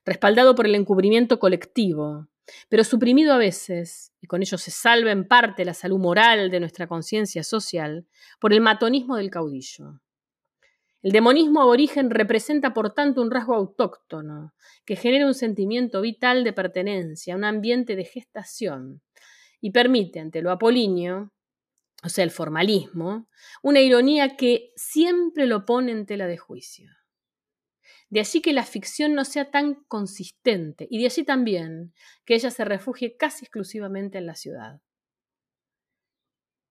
respaldado por el encubrimiento colectivo, pero suprimido a veces, y con ello se salva en parte la salud moral de nuestra conciencia social, por el matonismo del caudillo. El demonismo aborigen representa, por tanto, un rasgo autóctono, que genera un sentimiento vital de pertenencia, un ambiente de gestación, y permite ante lo apolíneo, o sea, el formalismo, una ironía que siempre lo pone en tela de juicio. De allí que la ficción no sea tan consistente y de allí también que ella se refugie casi exclusivamente en la ciudad.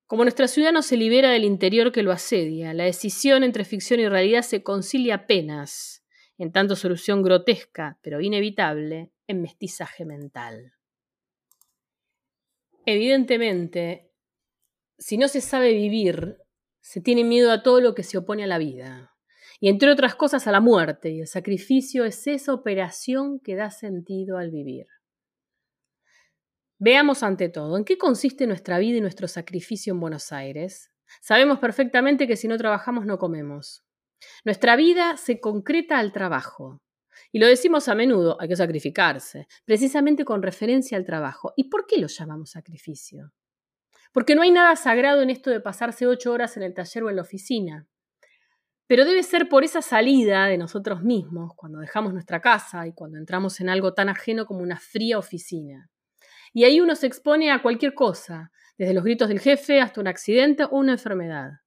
Como nuestra ciudad no se libera del interior que lo asedia, la decisión entre ficción y realidad se concilia apenas, en tanto solución grotesca, pero inevitable, en mestizaje mental. Evidentemente, si no se sabe vivir, se tiene miedo a todo lo que se opone a la vida, y entre otras cosas a la muerte, y el sacrificio es esa operación que da sentido al vivir. Veamos ante todo, ¿en qué consiste nuestra vida y nuestro sacrificio en Buenos Aires? Sabemos perfectamente que si no trabajamos no comemos. Nuestra vida se concreta al trabajo. Y lo decimos a menudo, hay que sacrificarse, precisamente con referencia al trabajo. ¿Y por qué lo llamamos sacrificio? Porque no hay nada sagrado en esto de pasarse ocho horas en el taller o en la oficina. Pero debe ser por esa salida de nosotros mismos, cuando dejamos nuestra casa y cuando entramos en algo tan ajeno como una fría oficina. Y ahí uno se expone a cualquier cosa, desde los gritos del jefe hasta un accidente o una enfermedad.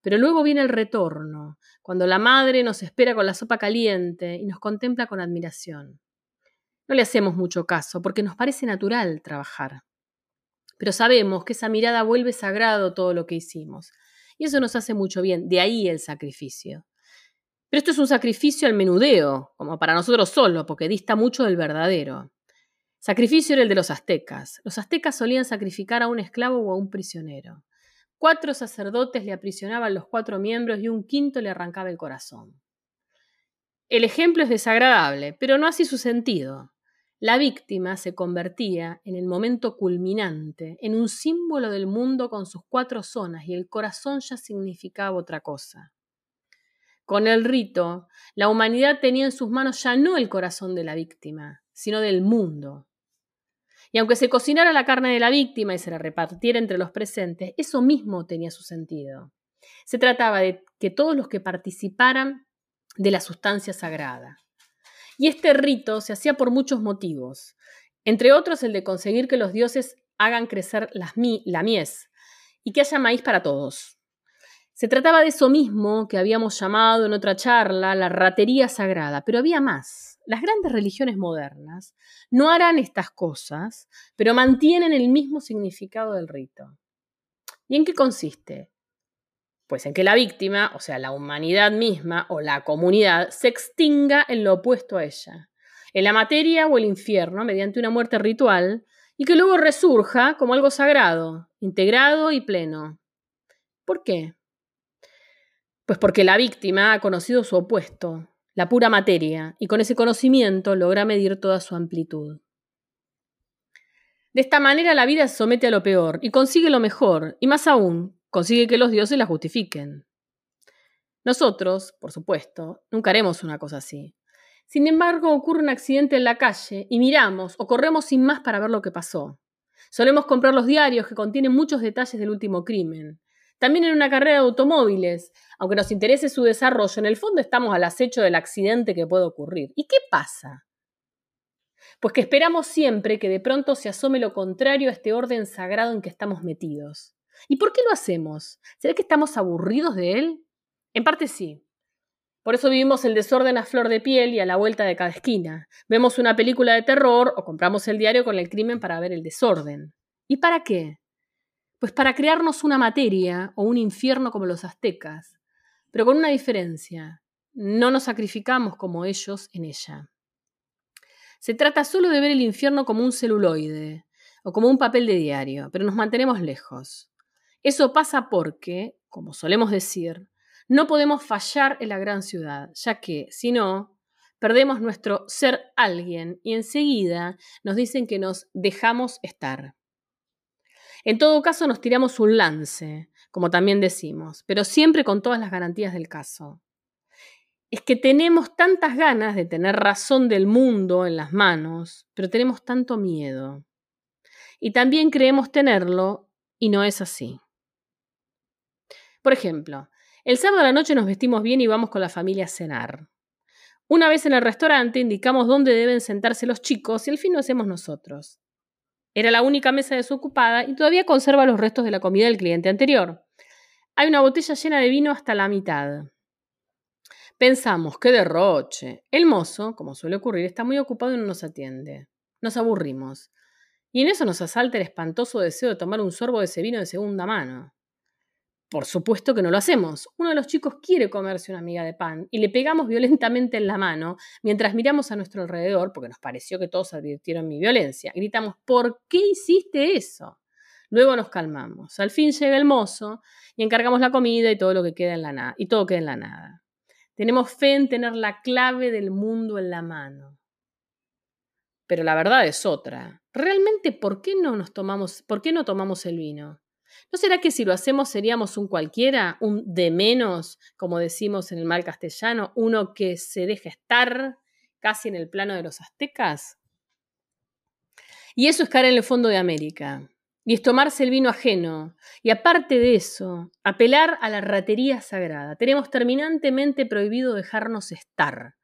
Pero luego viene el retorno, cuando la madre nos espera con la sopa caliente y nos contempla con admiración. No le hacemos mucho caso, porque nos parece natural trabajar. Pero sabemos que esa mirada vuelve sagrado todo lo que hicimos. Y eso nos hace mucho bien, de ahí el sacrificio. Pero esto es un sacrificio al menudeo, como para nosotros solo, porque dista mucho del verdadero. Sacrificio era el de los aztecas. Los aztecas solían sacrificar a un esclavo o a un prisionero. Cuatro sacerdotes le aprisionaban los cuatro miembros y un quinto le arrancaba el corazón. El ejemplo es desagradable, pero no así su sentido. La víctima se convertía en el momento culminante, en un símbolo del mundo con sus cuatro zonas y el corazón ya significaba otra cosa. Con el rito, la humanidad tenía en sus manos ya no el corazón de la víctima, sino del mundo. Y aunque se cocinara la carne de la víctima y se la repartiera entre los presentes, eso mismo tenía su sentido. Se trataba de que todos los que participaran de la sustancia sagrada. Y este rito se hacía por muchos motivos, entre otros el de conseguir que los dioses hagan crecer la mies y que haya maíz para todos. Se trataba de eso mismo que habíamos llamado en otra charla la ratería sagrada, pero había más. Las grandes religiones modernas no harán estas cosas, pero mantienen el mismo significado del rito. ¿Y en qué consiste? Pues en que la víctima, o sea, la humanidad misma o la comunidad, se extinga en lo opuesto a ella, en la materia o el infierno, mediante una muerte ritual, y que luego resurja como algo sagrado, integrado y pleno. ¿Por qué? Pues porque la víctima ha conocido su opuesto, la pura materia, y con ese conocimiento logra medir toda su amplitud. De esta manera la vida se somete a lo peor y consigue lo mejor, y más aún, consigue que los dioses la justifiquen. Nosotros, por supuesto, nunca haremos una cosa así. Sin embargo, ocurre un accidente en la calle y miramos o corremos sin más para ver lo que pasó. Solemos comprar los diarios que contienen muchos detalles del último crimen, también en una carrera de automóviles, aunque nos interese su desarrollo, en el fondo estamos al acecho del accidente que puede ocurrir. ¿Y qué pasa? Pues que esperamos siempre que de pronto se asome lo contrario a este orden sagrado en que estamos metidos. ¿Y por qué lo hacemos? ¿Será que estamos aburridos de él? En parte sí. Por eso vivimos el desorden a flor de piel y a la vuelta de cada esquina. Vemos una película de terror o compramos el diario con el crimen para ver el desorden. ¿Y para qué? Pues para crearnos una materia o un infierno como los aztecas, pero con una diferencia. No nos sacrificamos como ellos en ella. Se trata solo de ver el infierno como un celuloide o como un papel de diario, pero nos mantenemos lejos. Eso pasa porque, como solemos decir, no podemos fallar en la gran ciudad, ya que, si no, perdemos nuestro ser alguien y enseguida nos dicen que nos dejamos estar. En todo caso, nos tiramos un lance, como también decimos, pero siempre con todas las garantías del caso. Es que tenemos tantas ganas de tener razón del mundo en las manos, pero tenemos tanto miedo. Y también creemos tenerlo y no es así. Por ejemplo, el sábado a la noche nos vestimos bien y vamos con la familia a cenar. Una vez en el restaurante indicamos dónde deben sentarse los chicos y al fin lo hacemos nosotros. Era la única mesa desocupada y todavía conserva los restos de la comida del cliente anterior. Hay una botella llena de vino hasta la mitad. Pensamos, qué derroche. El mozo, como suele ocurrir, está muy ocupado y no nos atiende. Nos aburrimos. Y en eso nos asalta el espantoso deseo de tomar un sorbo de ese vino de segunda mano. Por supuesto que no lo hacemos. Uno de los chicos quiere comerse una miga de pan y le pegamos violentamente en la mano mientras miramos a nuestro alrededor, porque nos pareció que todos advirtieron mi violencia. Gritamos, ¿por qué hiciste eso? Luego nos calmamos. Al fin llega el mozo y encargamos la comida y todo lo que queda en la nada. Y todo queda en la nada. Tenemos fe en tener la clave del mundo en la mano. Pero la verdad es otra. Realmente, ¿por qué no nos tomamos, por qué no tomamos el vino? ¿No será que si lo hacemos seríamos un cualquiera, un de menos, como decimos en el mal castellano, uno que se deja estar casi en el plano de los aztecas? Y eso es caer en el fondo de América. Y es tomarse el vino ajeno. Y aparte de eso, apelar a la ratería sagrada. Tenemos terminantemente prohibido dejarnos estar.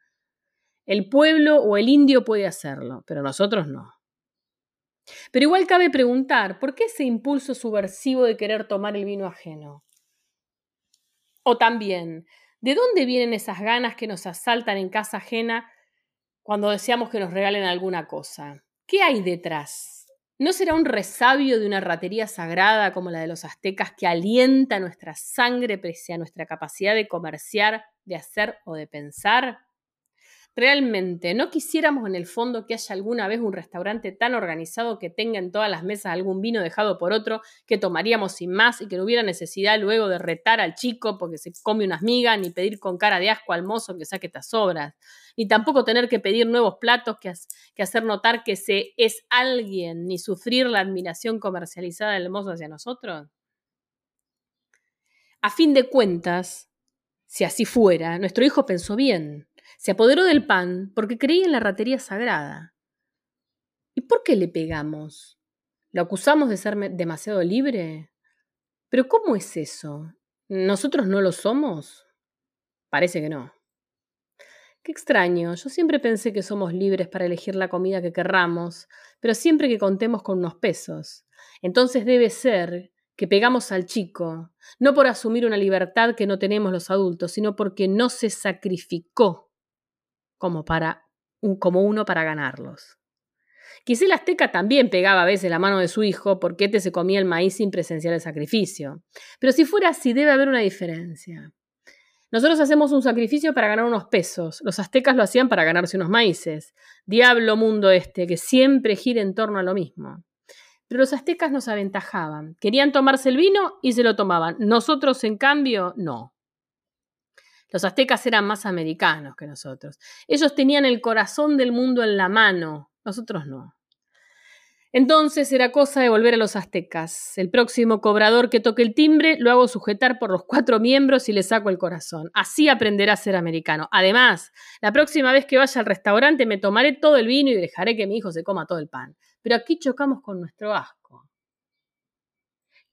El pueblo o el indio puede hacerlo, pero nosotros no. Pero igual cabe preguntar, ¿por qué ese impulso subversivo de querer tomar el vino ajeno? O también, ¿de dónde vienen esas ganas que nos asaltan en casa ajena cuando deseamos que nos regalen alguna cosa? ¿Qué hay detrás? ¿No será un resabio de una ratería sagrada como la de los aztecas que alienta nuestra sangre pese a nuestra capacidad de comerciar, de hacer o de pensar? Realmente, ¿no quisiéramos en el fondo que haya alguna vez un restaurante tan organizado que tenga en todas las mesas algún vino dejado por otro que tomaríamos sin más y que no hubiera necesidad luego de retar al chico porque se come unas migas, ni pedir con cara de asco al mozo que saque estas sobras, ni tampoco tener que pedir nuevos platos que hacer notar que se es alguien, ni sufrir la admiración comercializada del mozo hacia nosotros? A fin de cuentas, si así fuera, nuestro hijo pensó bien se apoderó del pan porque creía en la ratería sagrada. ¿Y por qué le pegamos? ¿Lo acusamos de ser demasiado libre? ¿Pero cómo es eso? ¿Nosotros no lo somos? Parece que no. Qué extraño, yo siempre pensé que somos libres para elegir la comida que querramos, pero siempre que contemos con unos pesos. Entonces debe ser que pegamos al chico, no por asumir una libertad que no tenemos los adultos, sino porque no se sacrificó como, para, como uno para ganarlos. Quizá el azteca también pegaba a veces la mano de su hijo porque éste se comía el maíz sin presenciar el sacrificio. Pero si fuera así, debe haber una diferencia. Nosotros hacemos un sacrificio para ganar unos pesos, los aztecas lo hacían para ganarse unos maíces. Diablo mundo este, que siempre gira en torno a lo mismo. Pero los aztecas nos aventajaban. Querían tomarse el vino y se lo tomaban. Nosotros, en cambio, no. Los aztecas eran más americanos que nosotros. Ellos tenían el corazón del mundo en la mano, nosotros no. Entonces era cosa de volver a los aztecas. El próximo cobrador que toque el timbre lo hago sujetar por los cuatro miembros y le saco el corazón. Así aprenderá a ser americano. Además, la próxima vez que vaya al restaurante me tomaré todo el vino y dejaré que mi hijo se coma todo el pan. Pero aquí chocamos con nuestro asco.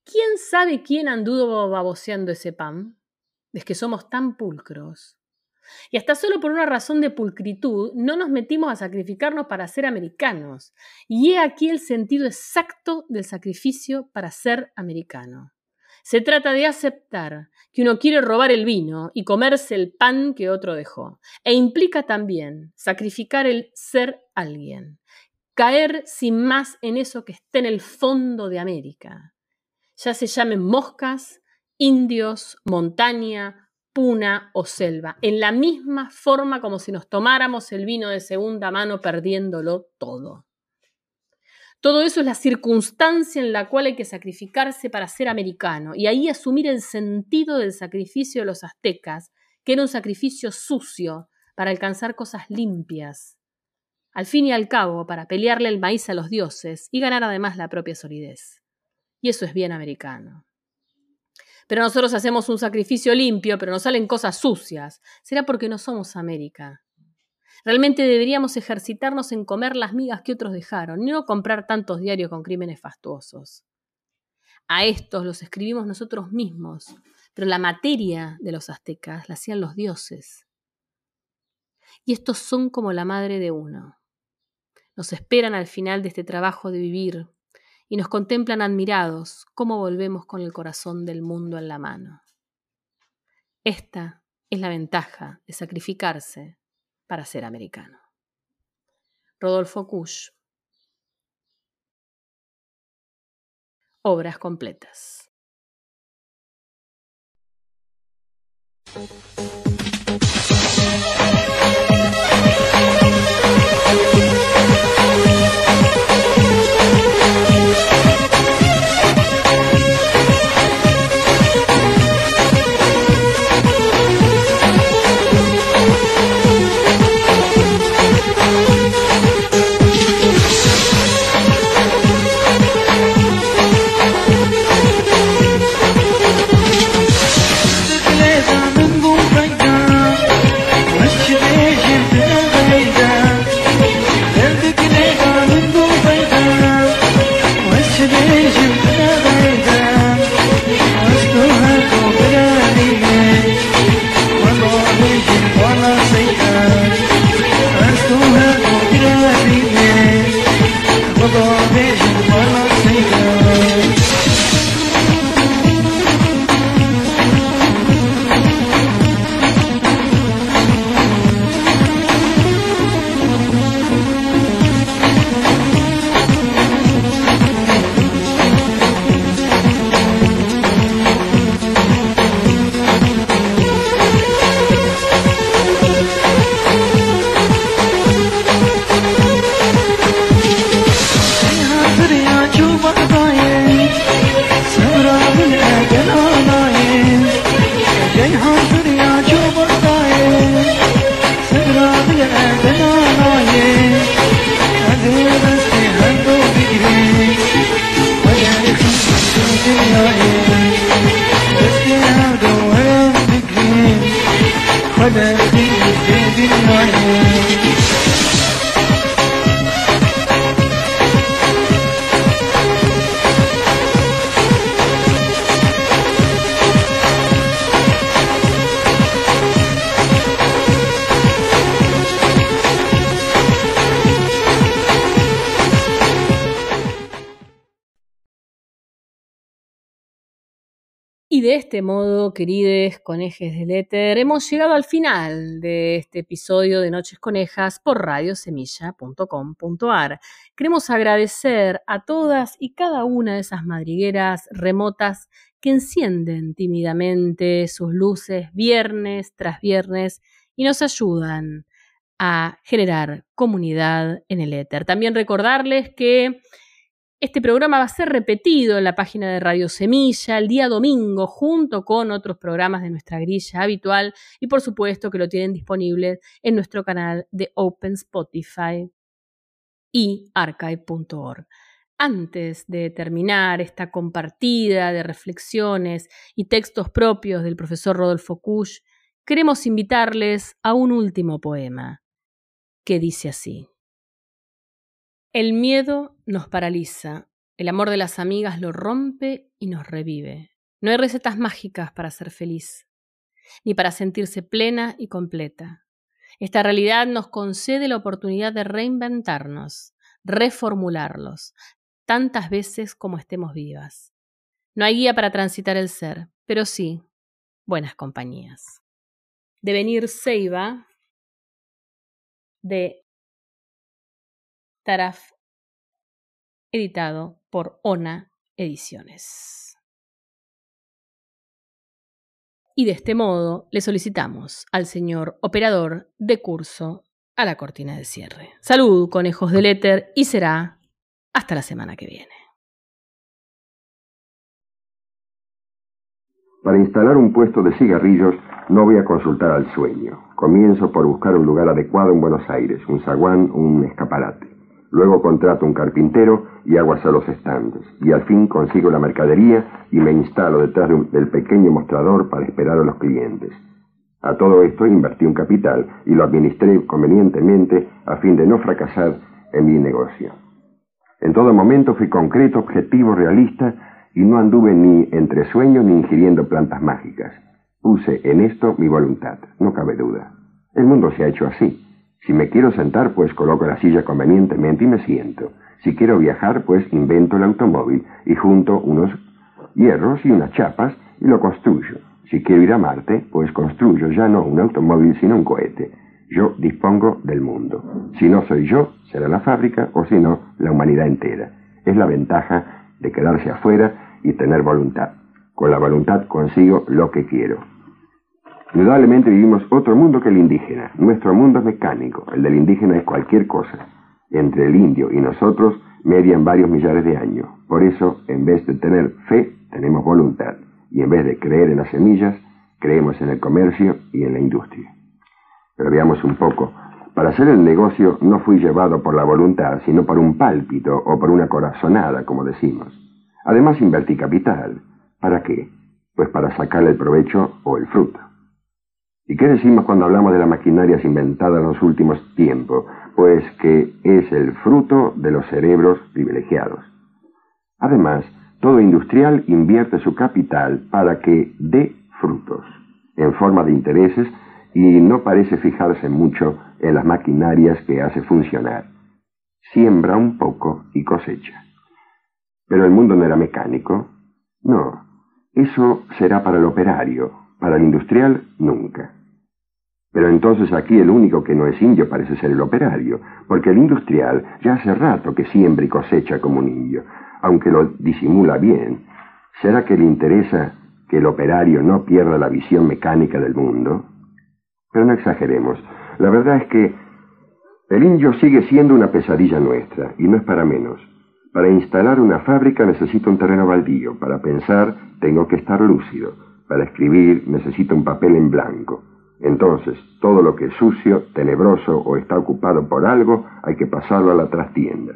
¿Quién sabe quién anduvo baboseando ese pan? Es que somos tan pulcros. Y hasta solo por una razón de pulcritud no nos metimos a sacrificarnos para ser americanos. Y he aquí el sentido exacto del sacrificio para ser americano. Se trata de aceptar que uno quiere robar el vino y comerse el pan que otro dejó. E implica también sacrificar el ser alguien. Caer sin más en eso que está en el fondo de América. Ya se llamen moscas, indios, montaña, puna o selva, en la misma forma como si nos tomáramos el vino de segunda mano perdiéndolo todo. Todo eso es la circunstancia en la cual hay que sacrificarse para ser americano y ahí asumir el sentido del sacrificio de los aztecas, que era un sacrificio sucio para alcanzar cosas limpias. Al fin y al cabo, para pelearle el maíz a los dioses y ganar además la propia solidez. Y eso es bien americano. Pero nosotros hacemos un sacrificio limpio, pero nos salen cosas sucias. Será porque no somos América. Realmente deberíamos ejercitarnos en comer las migas que otros dejaron, y no comprar tantos diarios con crímenes fastuosos. A estos los escribimos nosotros mismos, pero la materia de los aztecas la hacían los dioses. Y estos son como la madre de uno. Nos esperan al final de este trabajo de vivir, y nos contemplan admirados cómo volvemos con el corazón del mundo en la mano. Esta es la ventaja de sacrificarse para ser americano. Rodolfo Kusch. Obras completas. De este modo, querides conejes del éter, hemos llegado al final de este episodio de Noches Conejas por radiosemilla.com.ar. Queremos agradecer a todas y cada una de esas madrigueras remotas que encienden tímidamente sus luces viernes tras viernes y nos ayudan a generar comunidad en el éter. También recordarles que este programa va a ser repetido en la página de Radio Semilla el día domingo junto con otros programas de nuestra grilla habitual y por supuesto que lo tienen disponible en nuestro canal de Open Spotify y archive.org. Antes de terminar esta compartida de reflexiones y textos propios del profesor Rodolfo Kusch, queremos invitarles a un último poema que dice así. El miedo nos paraliza, el amor de las amigas lo rompe y nos revive. No hay recetas mágicas para ser feliz, ni para sentirse plena y completa. Esta realidad nos concede la oportunidad de reinventarnos, reformularlos, tantas veces como estemos vivas. No hay guía para transitar el ser, pero sí buenas compañías. De venir Seiba, de Taraf, editado por ONA Ediciones. Y de este modo le solicitamos al señor operador de curso a la cortina de cierre. Salud, conejos del éter, y será hasta la semana que viene. Para instalar un puesto de cigarrillos no voy a consultar al sueño. Comienzo por buscar un lugar adecuado en Buenos Aires, un zaguán, un escaparate. Luego contrato un carpintero y hago hacer los estantes. Y al fin consigo la mercadería y me instalo detrás del pequeño mostrador para esperar a los clientes. A todo esto invertí un capital y lo administré convenientemente a fin de no fracasar en mi negocio. En todo momento fui concreto, objetivo, realista y no anduve ni entre sueños ni ingiriendo plantas mágicas. Puse en esto mi voluntad, no cabe duda. El mundo se ha hecho así. Si me quiero sentar, pues coloco la silla convenientemente y me siento. Si quiero viajar, pues invento el automóvil y junto unos hierros y unas chapas y lo construyo. Si quiero ir a Marte, pues construyo ya no un automóvil, sino un cohete. Yo dispongo del mundo. Si no soy yo, será la fábrica o si no, la humanidad entera. Es la ventaja de quedarse afuera y tener voluntad. Con la voluntad consigo lo que quiero. Indudablemente vivimos otro mundo que el indígena. Nuestro mundo es mecánico, el del indígena es cualquier cosa. Entre el indio y nosotros median varios millares de años. Por eso, en vez de tener fe, tenemos voluntad. Y en vez de creer en las semillas, creemos en el comercio y en la industria. Pero veamos un poco. Para hacer el negocio no fui llevado por la voluntad, sino por un pálpito o por una corazonada, como decimos. Además invertí capital. ¿Para qué? Pues para sacarle el provecho o el fruto. ¿Y qué decimos cuando hablamos de las maquinarias inventadas en los últimos tiempos? Pues que es el fruto de los cerebros privilegiados. Además, todo industrial invierte su capital para que dé frutos, en forma de intereses, y no parece fijarse mucho en las maquinarias que hace funcionar. Siembra un poco y cosecha. Pero el mundo no era mecánico. No, eso será para el operario, para el industrial nunca. Pero entonces aquí el único que no es indio parece ser el operario, porque el industrial ya hace rato que siembra y cosecha como un indio, aunque lo disimula bien. ¿Será que le interesa que el operario no pierda la visión mecánica del mundo? Pero no exageremos. La verdad es que el indio sigue siendo una pesadilla nuestra, y no es para menos. Para instalar una fábrica necesito un terreno baldío, para pensar tengo que estar lúcido, para escribir necesito un papel en blanco. Entonces, todo lo que es sucio, tenebroso o está ocupado por algo, hay que pasarlo a la trastienda,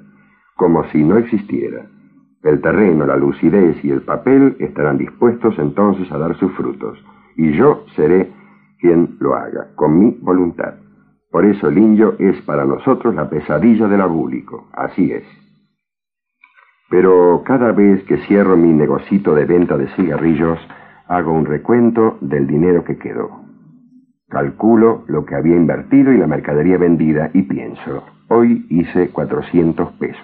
como si no existiera. El terreno, la lucidez y el papel estarán dispuestos entonces a dar sus frutos, y yo seré quien lo haga, con mi voluntad. Por eso el indio es para nosotros la pesadilla del abúlico, así es. Pero cada vez que cierro mi negocito de venta de cigarrillos, hago un recuento del dinero que quedó. Calculo lo que había invertido y la mercadería vendida y pienso, hoy hice 400 pesos.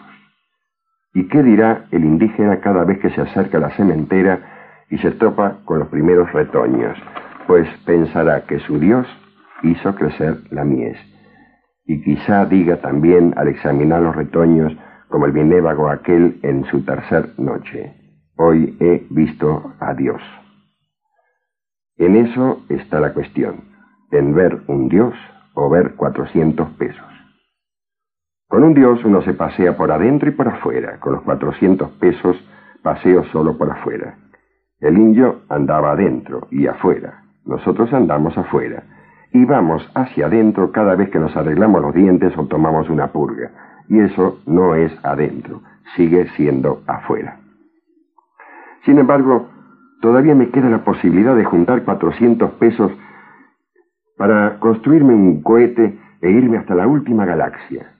¿Y qué dirá el indígena cada vez que se acerca a la cementera y se topa con los primeros retoños? Pues pensará que su Dios hizo crecer la mies. Y quizá diga también al examinar los retoños, como el benévago aquel en su tercer noche, hoy he visto a Dios. En eso está la cuestión en ver un Dios o ver 400 pesos. Con un Dios uno se pasea por adentro y por afuera, con los 400 pesos paseo solo por afuera. El indio andaba adentro y afuera, nosotros andamos afuera, y vamos hacia adentro cada vez que nos arreglamos los dientes o tomamos una purga, y eso no es adentro, sigue siendo afuera. Sin embargo, todavía me queda la posibilidad de juntar 400 pesos para construirme un cohete e irme hasta la última galaxia.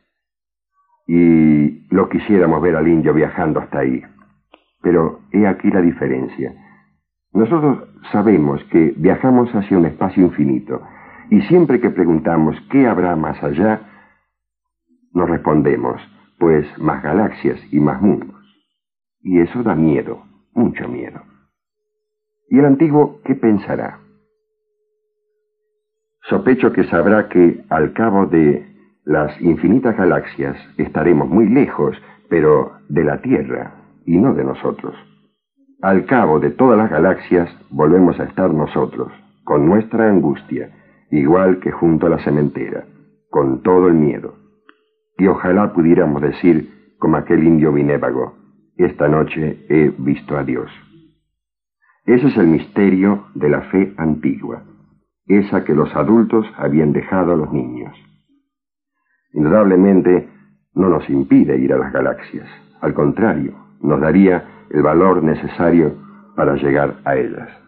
Y lo quisiéramos ver al indio viajando hasta ahí. Pero he aquí la diferencia. Nosotros sabemos que viajamos hacia un espacio infinito y siempre que preguntamos qué habrá más allá, nos respondemos, pues más galaxias y más mundos. Y eso da miedo, mucho miedo. ¿Y el antiguo qué pensará? Sospecho que sabrá que al cabo de las infinitas galaxias estaremos muy lejos, pero de la Tierra y no de nosotros. Al cabo de todas las galaxias volvemos a estar nosotros, con nuestra angustia, igual que junto a la cementera, con todo el miedo. Y ojalá pudiéramos decir, como aquel indio vinévago, esta noche he visto a Dios. Ese es el misterio de la fe antigua esa que los adultos habían dejado a los niños. Indudablemente no nos impide ir a las galaxias, al contrario, nos daría el valor necesario para llegar a ellas.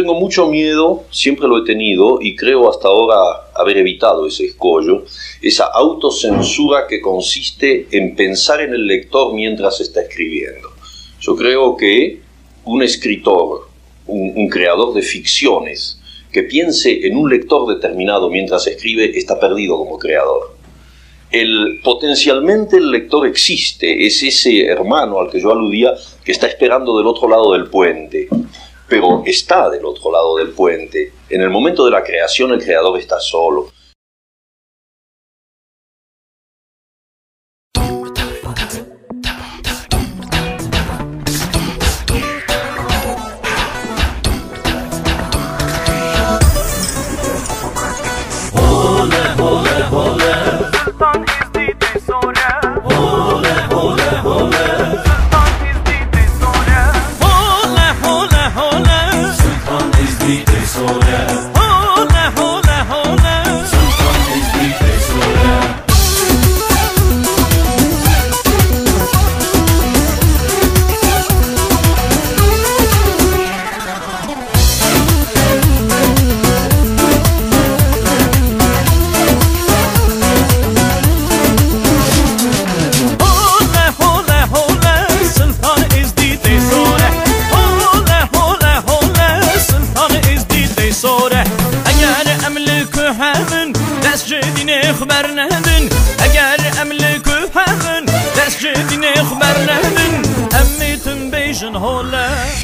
Tengo mucho miedo, siempre lo he tenido y creo hasta ahora haber evitado ese escollo, esa autocensura que consiste en pensar en el lector mientras está escribiendo. Yo creo que un escritor, un, un creador de ficciones, que piense en un lector determinado mientras escribe, está perdido como creador. El, potencialmente el lector existe, es ese hermano al que yo aludía que está esperando del otro lado del puente, pero está del otro lado del puente. En el momento de la creación el creador está solo. hållet